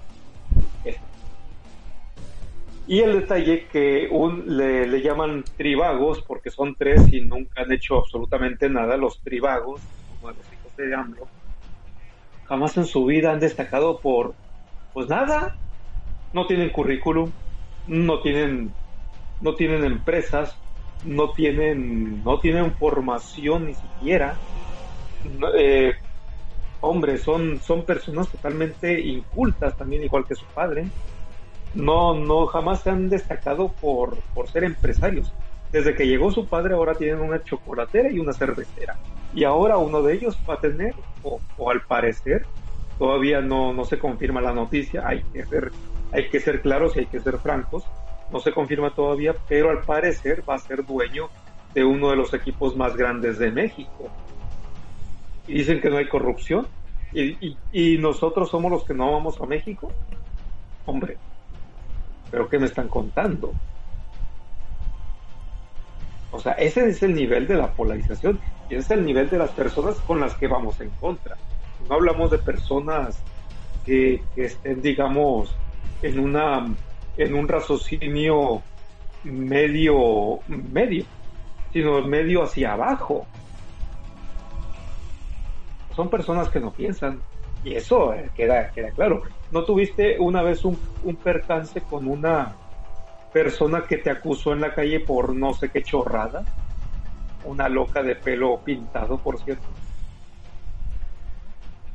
A: Y el detalle que un, le, llaman tribagos, porque son tres y nunca han hecho absolutamente nada, los tribagos, como los hijos de AMLO, jamás en su vida han destacado por, pues nada, no tienen currículum, no tienen, no tienen empresas, no tienen, no tienen formación ni siquiera. Eh, hombre, son, son personas totalmente incultas también, igual que su padre no, no, jamás se han destacado por, por ser empresarios. Desde que llegó su padre ahora tienen una chocolatera y una cervecera. Y ahora uno de ellos va a tener, o, al parecer, todavía no, no se confirma la noticia, hay que ser, hay que ser claros y hay que ser francos, no se confirma todavía, pero al parecer va a ser dueño de uno de los equipos más grandes de México. Y dicen que no hay corrupción, y, y nosotros somos los que no vamos a México. Hombre, pero ¿qué me están contando? O sea, ese es el nivel de la polarización y ese es el nivel de las personas con las que vamos en contra. No hablamos de personas que, estén, digamos, en una en un raciocinio medio medio, sino medio hacia abajo. Son personas que no piensan, Y eso eh, queda, queda claro. ¿No tuviste una vez un, un percance con una persona que te acusó en la calle por no sé qué chorrada? Una loca de pelo pintado, por cierto.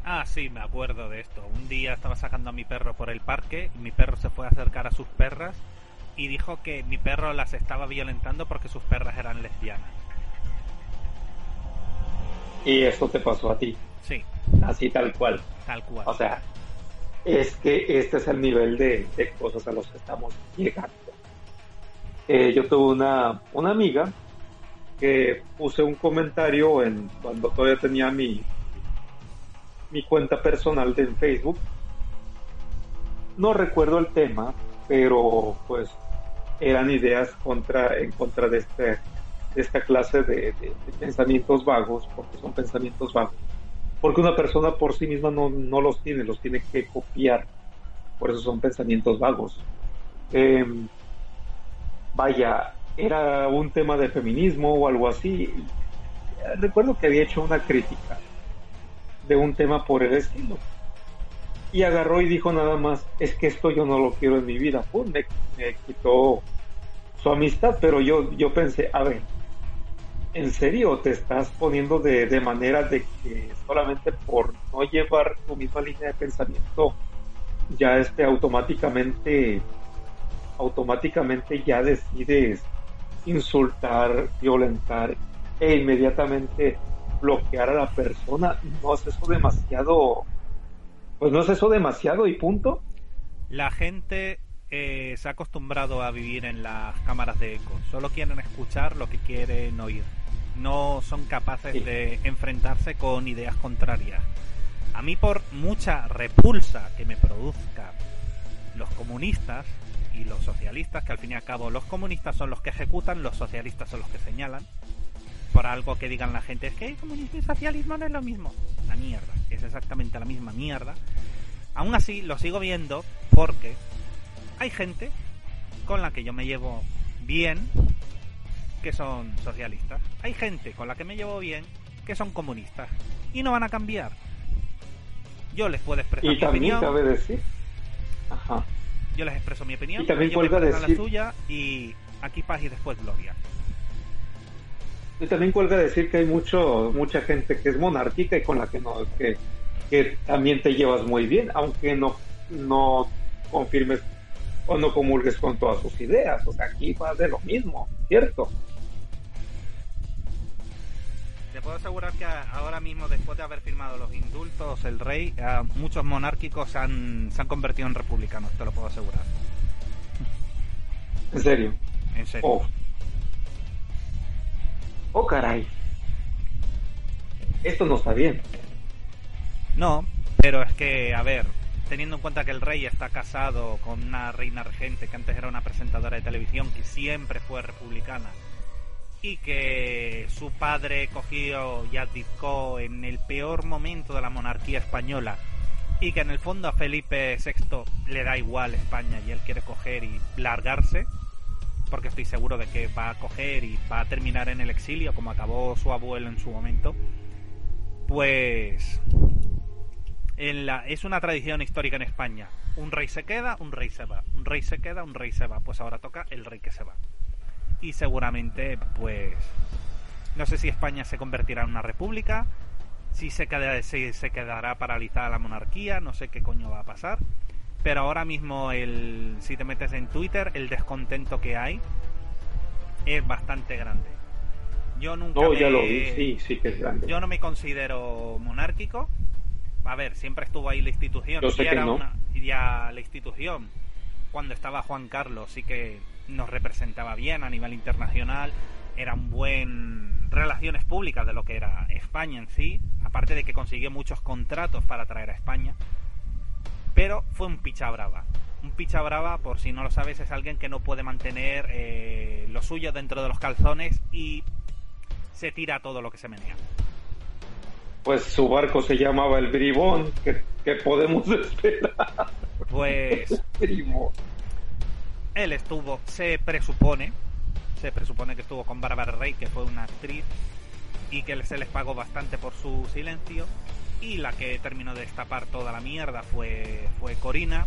B: Ah, sí, me acuerdo de esto. Un día estaba sacando a mi perro por el parque y mi perro se fue a acercar a sus perras y dijo que mi perro las estaba violentando porque sus perras eran lesbianas.
A: Y esto te pasó a ti.
B: Sí.
A: Así tal cual.
B: Tal cual.
A: O sea, es que este es el nivel de, cosas a los que estamos llegando. Eh, yo tuve una, una amiga que puse un comentario en cuando todavía tenía mi, mi cuenta personal de Facebook. No recuerdo el tema, pero pues eran ideas contra, en contra de, este, de esta clase de, pensamientos vagos, porque son pensamientos vagos. Porque una persona por sí misma no, no los tiene, los tiene que copiar. Por eso son pensamientos vagos. Em, vaya, era un tema de feminismo o algo así. Recuerdo que había hecho una crítica de un tema por el estilo. Y agarró y dijo nada más, es que esto yo no lo quiero en mi vida. Pum, me, quitó su amistad, pero yo, yo pensé, a ver, ¿en serio te estás poniendo de, de manera de que solamente por no llevar tu misma línea de pensamiento, ya este automáticamente, automáticamente ya decides insultar, violentar e inmediatamente bloquear a la persona, no es eso demasiado, pues no es eso demasiado y punto.
B: La gente eh, se ha acostumbrado a vivir en las cámaras de eco, solo quieren escuchar lo que quieren oír, no son capaces de enfrentarse con ideas contrarias. A mí por mucha repulsa que me produzca los comunistas y los socialistas, que al fin y al cabo los comunistas son los que ejecutan, los socialistas son los que señalan, por algo que digan la gente, es que comunismo y socialismo no es lo mismo. La mierda, es exactamente la misma mierda. Aún así, lo sigo viendo porque hay gente con la que yo me llevo bien que son socialistas. Hay gente con la que me llevo bien que son comunistas. Y no van a cambiar. Yo les puedo expresar
A: y mi también Cabe decir.
B: Ajá. Yo les expreso mi opinión.
A: Y también cuelga decir.
B: la suya y aquí paz y después gloria.
A: Y también cuelga decir que hay mucho, mucha gente que es monárquica y con la que no, que, que también te llevas muy bien, aunque no, no confirmes o no comulgues con todas sus ideas. O sea, aquí va de lo mismo, ¿cierto?
B: Puedo asegurar que ahora mismo, después de haber firmado los indultos, el rey, eh, muchos monárquicos se han, se han convertido en republicanos, te lo puedo asegurar.
A: ¿En serio?
B: En serio. Oh.
A: Oh, caray. Esto no está bien.
B: No, pero es que, a ver, teniendo en cuenta que el rey está casado con una reina regente que antes era una presentadora de televisión que siempre fue republicana y que su padre cogió y abdicó en el peor momento de la monarquía española y que en el fondo a Felipe VI le da igual España y él quiere coger y largarse, porque estoy seguro de que va a coger y va a terminar en el exilio como acabó su abuelo en su momento, pues en la, es una tradición histórica en España. Un rey se queda, un rey se va. Un rey se queda, un rey se va. Pues ahora toca el rey que se va. Y seguramente, pues, no sé si España se convertirá en una república, si se, queda, si se quedará paralizada la monarquía, no sé qué coño va a pasar pero ahora mismo el si te metes en Twitter el descontento que hay es bastante grande. Yo nunca
A: no, ya lo vi, sí, sí que es grande.
B: Yo no me considero monárquico. A ver, siempre estuvo ahí la institución.
A: Yo sé que no.
B: ya la institución cuando estaba Juan Carlos sí que nos representaba bien a nivel internacional, era un buen relaciones públicas de lo que era España en sí, aparte de que consiguió muchos contratos para traer a España pero fue un picha brava. Un picha brava, por si no lo sabes, es alguien que no puede mantener eh, lo suyo dentro de los calzones y se tira todo lo que se menea.
A: Pues su barco se llamaba el Bribón, que, podemos esperar.
B: Pues él estuvo, se presupone, se presupone que estuvo con Bárbara Rey, que fue una actriz y que se les pagó bastante por su silencio Y la que terminó de destapar toda la mierda fue, fue Corina,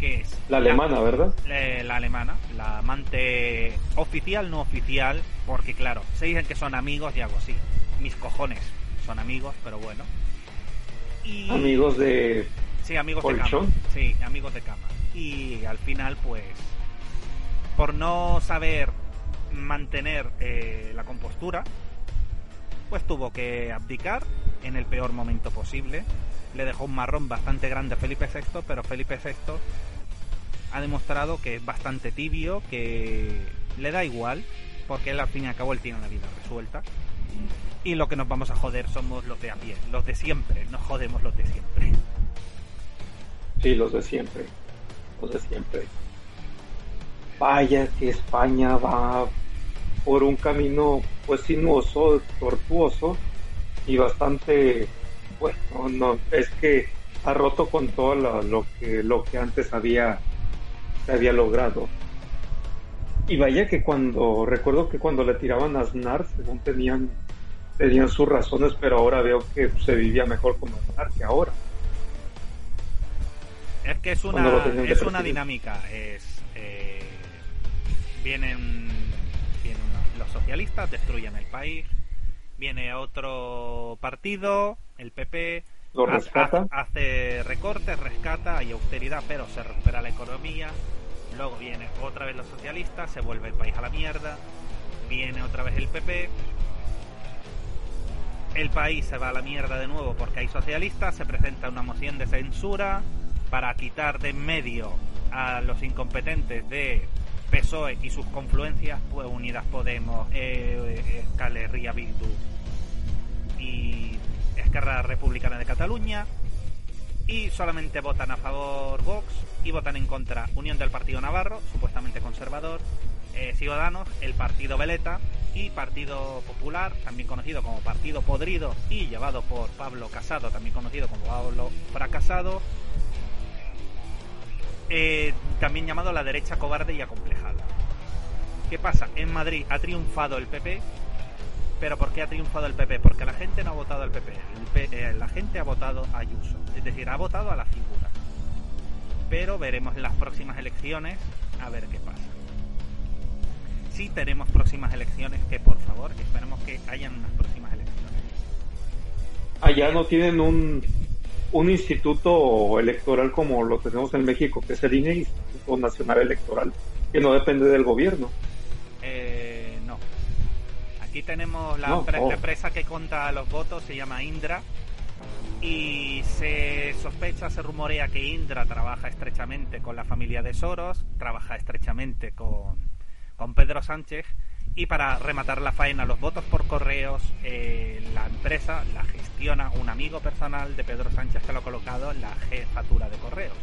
B: que es...
A: La alemana, ¿verdad?
B: La, alemana, la amante oficial, no oficial, porque claro, se dicen que son amigos y algo así. Mis cojones son amigos, pero bueno.
A: Y... Amigos de...
B: Sí, amigos de cama. Sí, amigos de cama. Y al final, pues, por no saber mantener eh, la compostura, pues tuvo que abdicar en el peor momento posible. Le dejó un marrón bastante grande a Felipe VI, pero Felipe VI ha demostrado que es bastante tibio, que le da igual, porque él al fin y al cabo él tiene la vida resuelta. Y lo que nos vamos a joder somos los de a pie, los de siempre, nos jodemos los de siempre.
A: Sí, los de siempre, los de siempre. Vaya que España va por un camino pues sinuoso, tortuoso y bastante bueno, no, es que ha roto con todo lo, que lo que antes había se había logrado. Y vaya que cuando recuerdo que cuando le tiraban a Aznar, según tenían tenían sus razones, pero ahora veo que se vivía mejor con Aznar que ahora.
B: Es que es una es una dinámica, es eh, vienen los socialistas, destruyen el país, viene otro partido, el PP, hace, recortes, rescata, y austeridad, pero se recupera la economía. Luego viene otra vez los socialistas, se vuelve el país a la mierda. Viene otra vez el PP. El país se va a la mierda de nuevo porque hay socialistas. Se presenta una moción de censura para quitar de en medio a los incompetentes de PSOE y sus confluencias, pues Unidas Podemos, eh, Escalería Bildu y Esquerra Republicana de Cataluña. Y solamente votan a favor Vox y votan en contra Unión del Partido Navarro, supuestamente conservador, eh, Ciudadanos, el Partido Veleta y Partido Popular, también conocido como Partido Podrido y llevado por Pablo Casado, también conocido como Pablo Fracasado, eh, también llamado la derecha cobarde y acomplejada. ¿Qué pasa? En Madrid ha triunfado el PP, pero ¿por qué ha triunfado el PP? Porque la gente no ha votado al PP, eh, la gente ha votado a Ayuso, es decir, ha votado a la figura. Pero veremos en las próximas elecciones a ver qué pasa. Si tenemos próximas elecciones, que por favor, esperemos que hayan unas próximas elecciones.
A: Allá no tienen un un instituto electoral como lo tenemos en México, que es el INE, Instituto Nacional Electoral, que no depende del gobierno.
B: Eh, no. Aquí tenemos la, oh. empresa que conta los votos, se llama Indra, y se sospecha, se rumorea que Indra trabaja estrechamente con la familia de Soros, trabaja estrechamente con, con Pedro Sánchez, y para rematar la faena, los votos por correos, eh, la empresa la gestiona un amigo personal de Pedro Sánchez que lo ha colocado en la jefatura de correos.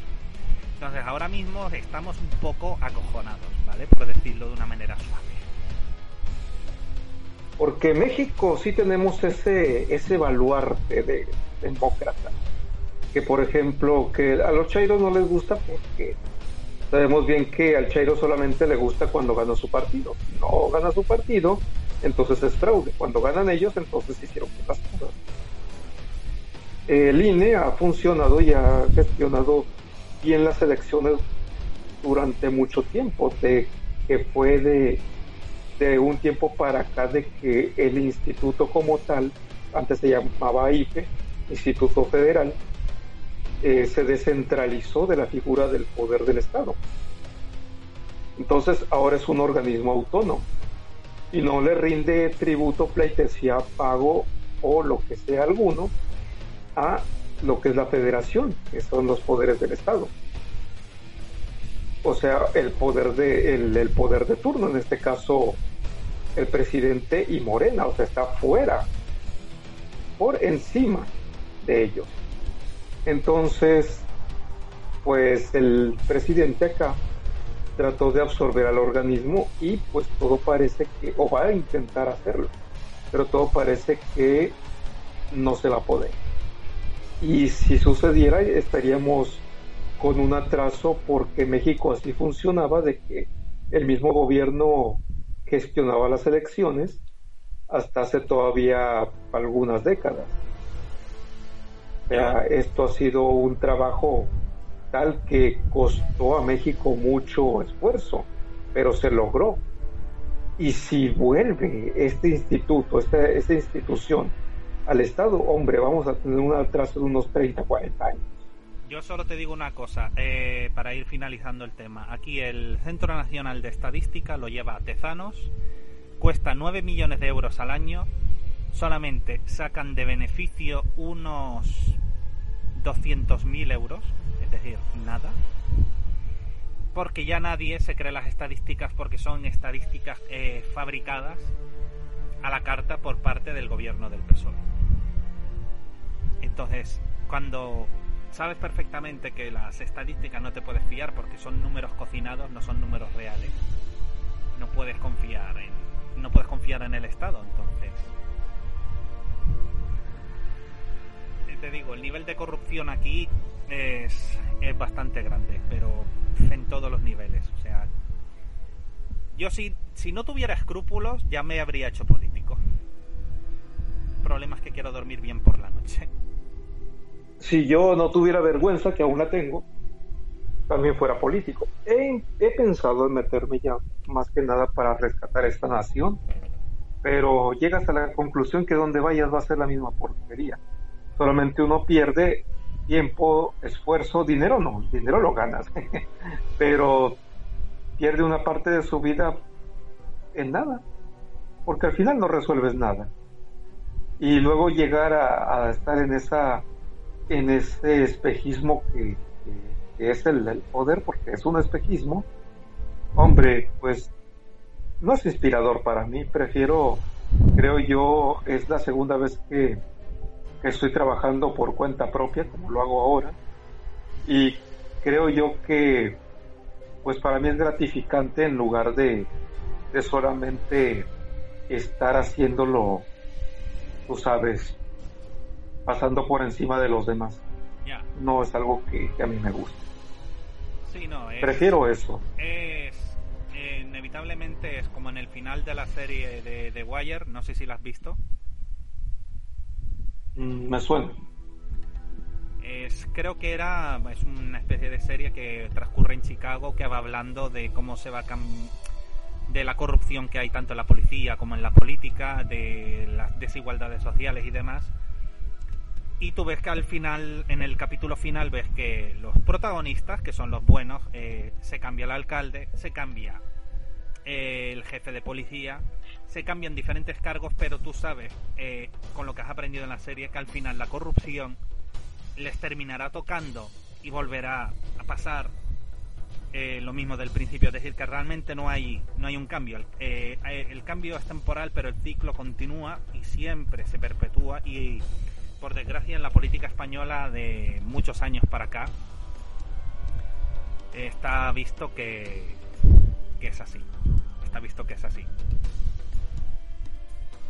B: Entonces ahora mismo estamos un poco acojonados, ¿vale? Por decirlo de una manera suave.
A: Porque México sí tenemos ese, ese baluarte de demócrata. Que por ejemplo, que a los chairos no les gusta porque Sabemos bien que al Chairo solamente le gusta cuando gana su partido. Si no gana su partido, entonces es fraude. Cuando ganan ellos, entonces hicieron cosas. El INE ha funcionado y ha gestionado bien las elecciones durante mucho tiempo, de que fue de, de un tiempo para acá de que el instituto como tal, antes se llamaba IFE, Instituto Federal, eh, se descentralizó de la figura del poder del Estado. Entonces ahora es un organismo autónomo y no le rinde tributo, pleitesía, pago o lo que sea alguno a lo que es la federación, que son los poderes del Estado. O sea, el poder de, el, poder de turno, en este caso el presidente y Morena, o sea, está fuera, por encima de ellos. Entonces, pues el presidente acá trató de absorber al organismo y pues todo parece que, o va a intentar hacerlo, pero todo parece que no se va a poder. Y si sucediera, estaríamos con un atraso porque México así funcionaba de que el mismo gobierno gestionaba las elecciones hasta hace todavía algunas décadas esto ha sido un trabajo tal que costó a México mucho esfuerzo, pero se logró. Y si vuelve este instituto, esta, esta institución al Estado, hombre, vamos a tener un atraso de unos 30, 40 años.
B: Yo solo te digo una cosa, eh, para ir finalizando el tema. Aquí el Centro Nacional de Estadística lo lleva a Tezanos, cuesta 9 millones de euros al año, solamente sacan de beneficio unos 200.000 euros, es decir, nada. Porque ya nadie se cree las estadísticas porque son estadísticas eh, fabricadas a la carta por parte del gobierno del PSOE. Entonces, cuando sabes perfectamente que las estadísticas no te puedes fiar porque son números cocinados, no son números reales, no puedes confiar en no puedes confiar en el Estado, entonces te digo, el nivel de corrupción aquí es, es bastante grande, pero en todos los niveles, o sea, yo si, si no tuviera escrúpulos ya me habría hecho político. El problema es que quiero dormir bien por la noche
A: si yo no tuviera vergüenza, que aún la tengo, también fuera político. He, pensado en meterme ya más que nada para rescatar esta nación, pero llegas a la conclusión que donde vayas va a ser la misma porquería. Solamente uno pierde tiempo, esfuerzo, dinero no, dinero lo ganas, pero pierde una parte de su vida en nada, porque al final no resuelves nada. Y luego llegar a estar en esa en ese espejismo que, es el, poder, porque es un espejismo, hombre, pues no es inspirador para mí, prefiero, creo yo, es la segunda vez que, que estoy trabajando por cuenta propia, como lo hago ahora, y creo yo que, pues para mí es gratificante en lugar de, de solamente estar haciéndolo, tú sabes, pasando por encima de los demás. No es algo que, a mí me.
B: Sí, no,
A: Prefiero eso.
B: Es, inevitablemente es como en el final de la serie de The Wire, no sé si la has visto.
A: Mm, me suena.
B: Es, creo que era es una especie de serie que transcurre en Chicago que va hablando de cómo se va de la corrupción que hay tanto en la policía como en la política, de las desigualdades sociales y demás y tú ves que al final, en el capítulo final, ves que los protagonistas, que son los buenos, eh, se cambia el alcalde, se cambia el jefe de policía, se cambian diferentes cargos, pero tú sabes, eh, con lo que has aprendido en la serie, que al final la corrupción les terminará tocando y volverá a pasar lo mismo del principio, es decir, que realmente no hay, no hay un cambio. el cambio es temporal, pero el ciclo continúa y siempre se perpetúa y por desgracia, en la política española de muchos años para acá, está visto que, que es así. Está visto que es así.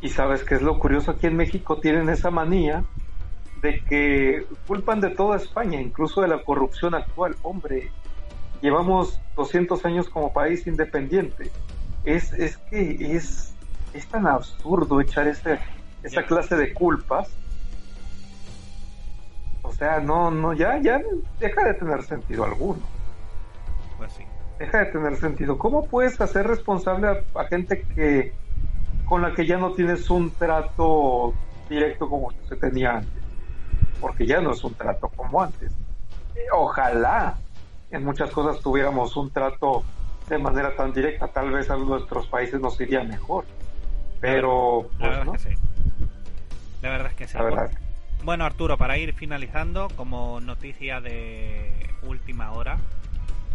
A: Y sabes que es lo curioso, aquí en México tienen esa manía de que culpan de toda España, incluso de la corrupción actual. Hombre, llevamos 200 años como país independiente. Es, es que es, es tan absurdo echar esa clase de culpas o sea, no, no, ya, ya deja de tener sentido alguno.
B: Pues sí.
A: Deja de tener sentido. ¿Cómo puedes hacer responsable a, gente que con la que ya no tienes un trato directo como se tenía antes? Porque ya no es un trato como antes. Ojalá en muchas cosas tuviéramos un trato de manera tan directa, tal vez a nuestros países nos iría mejor. Pero,
B: la pues, verdad es que sí. La verdad es que sí. Bueno, Arturo, para ir finalizando, como noticia de última hora,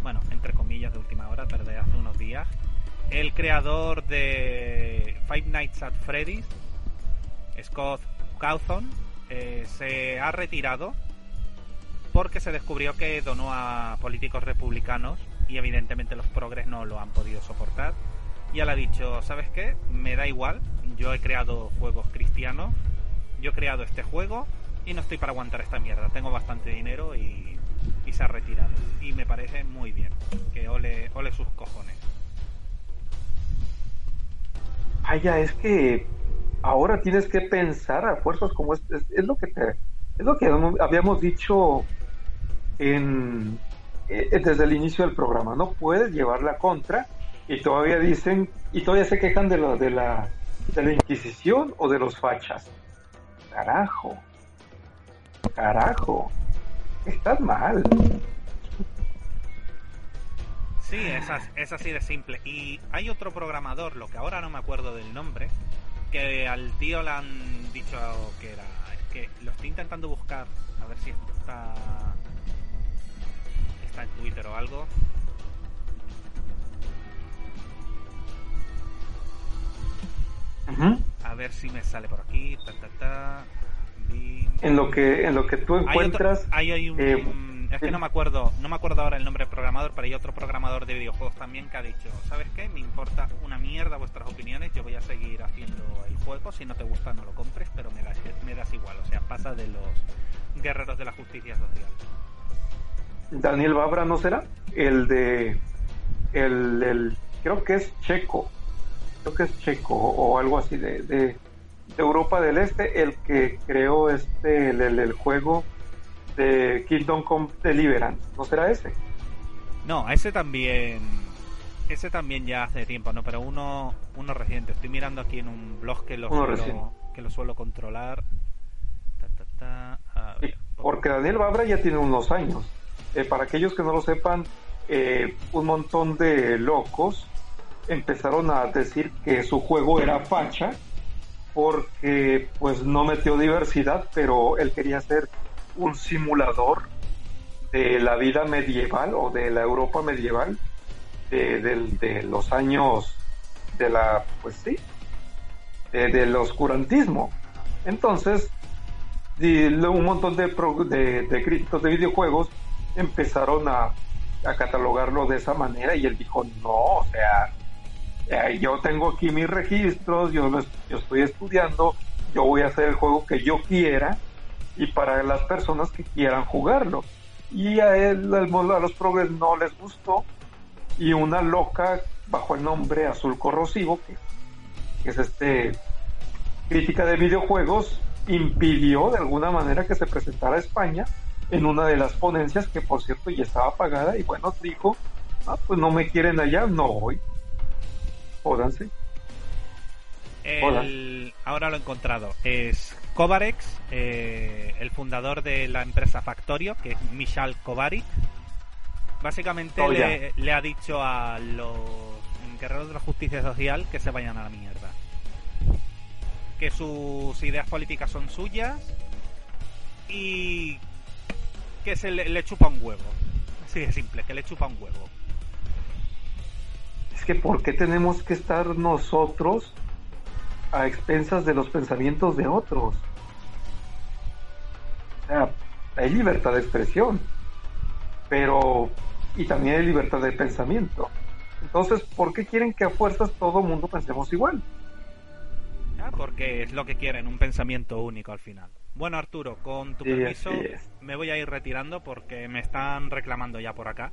B: bueno, entre comillas de última hora, pero de hace unos días, el creador de Five Nights at Freddy's, Scott Cawthon, eh, se ha retirado porque se descubrió que donó a políticos republicanos y evidentemente los progres no lo han podido soportar. Y él ha dicho, ¿sabes qué? Me da igual, yo he creado juegos cristianos, yo he creado este juego y no estoy para aguantar esta mierda. Tengo bastante dinero y, se ha retirado. Y me parece muy bien. Que ole, ole sus cojones.
A: Vaya, es que ahora tienes que pensar a fuerzas como es, es, lo que te, Es lo que habíamos dicho en, eh, desde el inicio del programa. No puedes llevar la contra y todavía dicen, y todavía se quejan de, lo, de, la, de la Inquisición o de los fachas. Carajo. Carajo. Estás mal.
B: Sí, es, así de simple. Y hay otro programador, lo que ahora no me acuerdo del nombre, que al tío le han dicho que era. Es que lo estoy intentando buscar, a ver si está. Está en Twitter o algo. A ver si me sale por aquí.
A: En lo que en lo que tú encuentras.
B: hay un, eh, es que no me acuerdo, no me acuerdo ahora el nombre del programador, pero hay otro programador de videojuegos también que ha dicho, ¿sabes qué? Me importa una mierda vuestras opiniones, yo voy a seguir haciendo el juego, si no te gusta no lo compres, pero me das, me das igual, o sea, pasa de los guerreros de la justicia social.
A: Daniel Babra, ¿no será? El de, el, creo que es checo, creo que es checo o algo así de, de, Europa del Este, el que creó este, el juego de Kingdom Come Deliverance, ¿no será ese?
B: No, ese también ese también ya hace tiempo, ¿no? Pero uno uno reciente. Estoy mirando aquí en un blog que lo suelo, que lo suelo controlar.
A: porque Daniel Babra ya tiene unos años. Eh, para aquellos que no lo sepan, eh, un montón de locos empezaron a decir que su juego era facha porque pues no metió diversidad, pero él quería hacer un simulador de la vida medieval o de la Europa medieval de, los años de la, pues sí, del oscurantismo. Entonces, un montón de, de, críticos de videojuegos empezaron a, a, catalogarlo de esa manera y él dijo, no, o sea, eh, yo tengo aquí mis registros, yo, yo estoy estudiando, yo voy a hacer el juego que yo quiera y para las personas que quieran jugarlo. Y a él, a los progres no les gustó y una loca bajo el nombre Azul Corrosivo, que, es este crítica de videojuegos, impidió de alguna manera que se presentara a España en una de las ponencias que por cierto ya estaba pagada y bueno, dijo, ah, pues no me quieren allá, no voy. Jódanse.
B: ahora lo he encontrado. Es Kovarex, eh, el fundador de la empresa Factorio, que es Michal Kovarik, básicamente oh, le, ha dicho a los guerreros de la justicia social que se vayan a la mierda. Que sus ideas políticas son suyas y que se le, le chupa un huevo. Así de simple, que le chupa un huevo.
A: Es que ¿por qué tenemos que estar nosotros a expensas de los pensamientos de otros. Sea, hay libertad de expresión, pero y también hay libertad de pensamiento. Entonces, ¿por qué quieren que a fuerzas todo mundo pensemos igual?
B: Ah, porque es lo que quieren, un pensamiento único al final. Bueno, Arturo, con tu permiso, me voy a ir retirando porque me están reclamando ya por acá.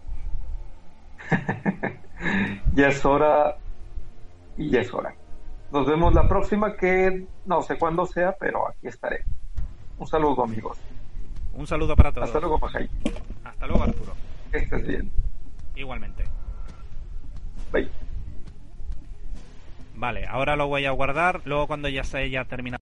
A: ya es hora y ya es hora. Nos vemos la próxima, que no sé cuándo sea, pero aquí estaré. Un saludo, amigos.
B: Un saludo para todos.
A: Hasta luego, Pajay.
B: Hasta luego, Arturo.
A: Que estés bien.
B: Igualmente.
A: Bye.
B: Vale, ahora lo voy a guardar. Luego, cuando ya se haya terminado.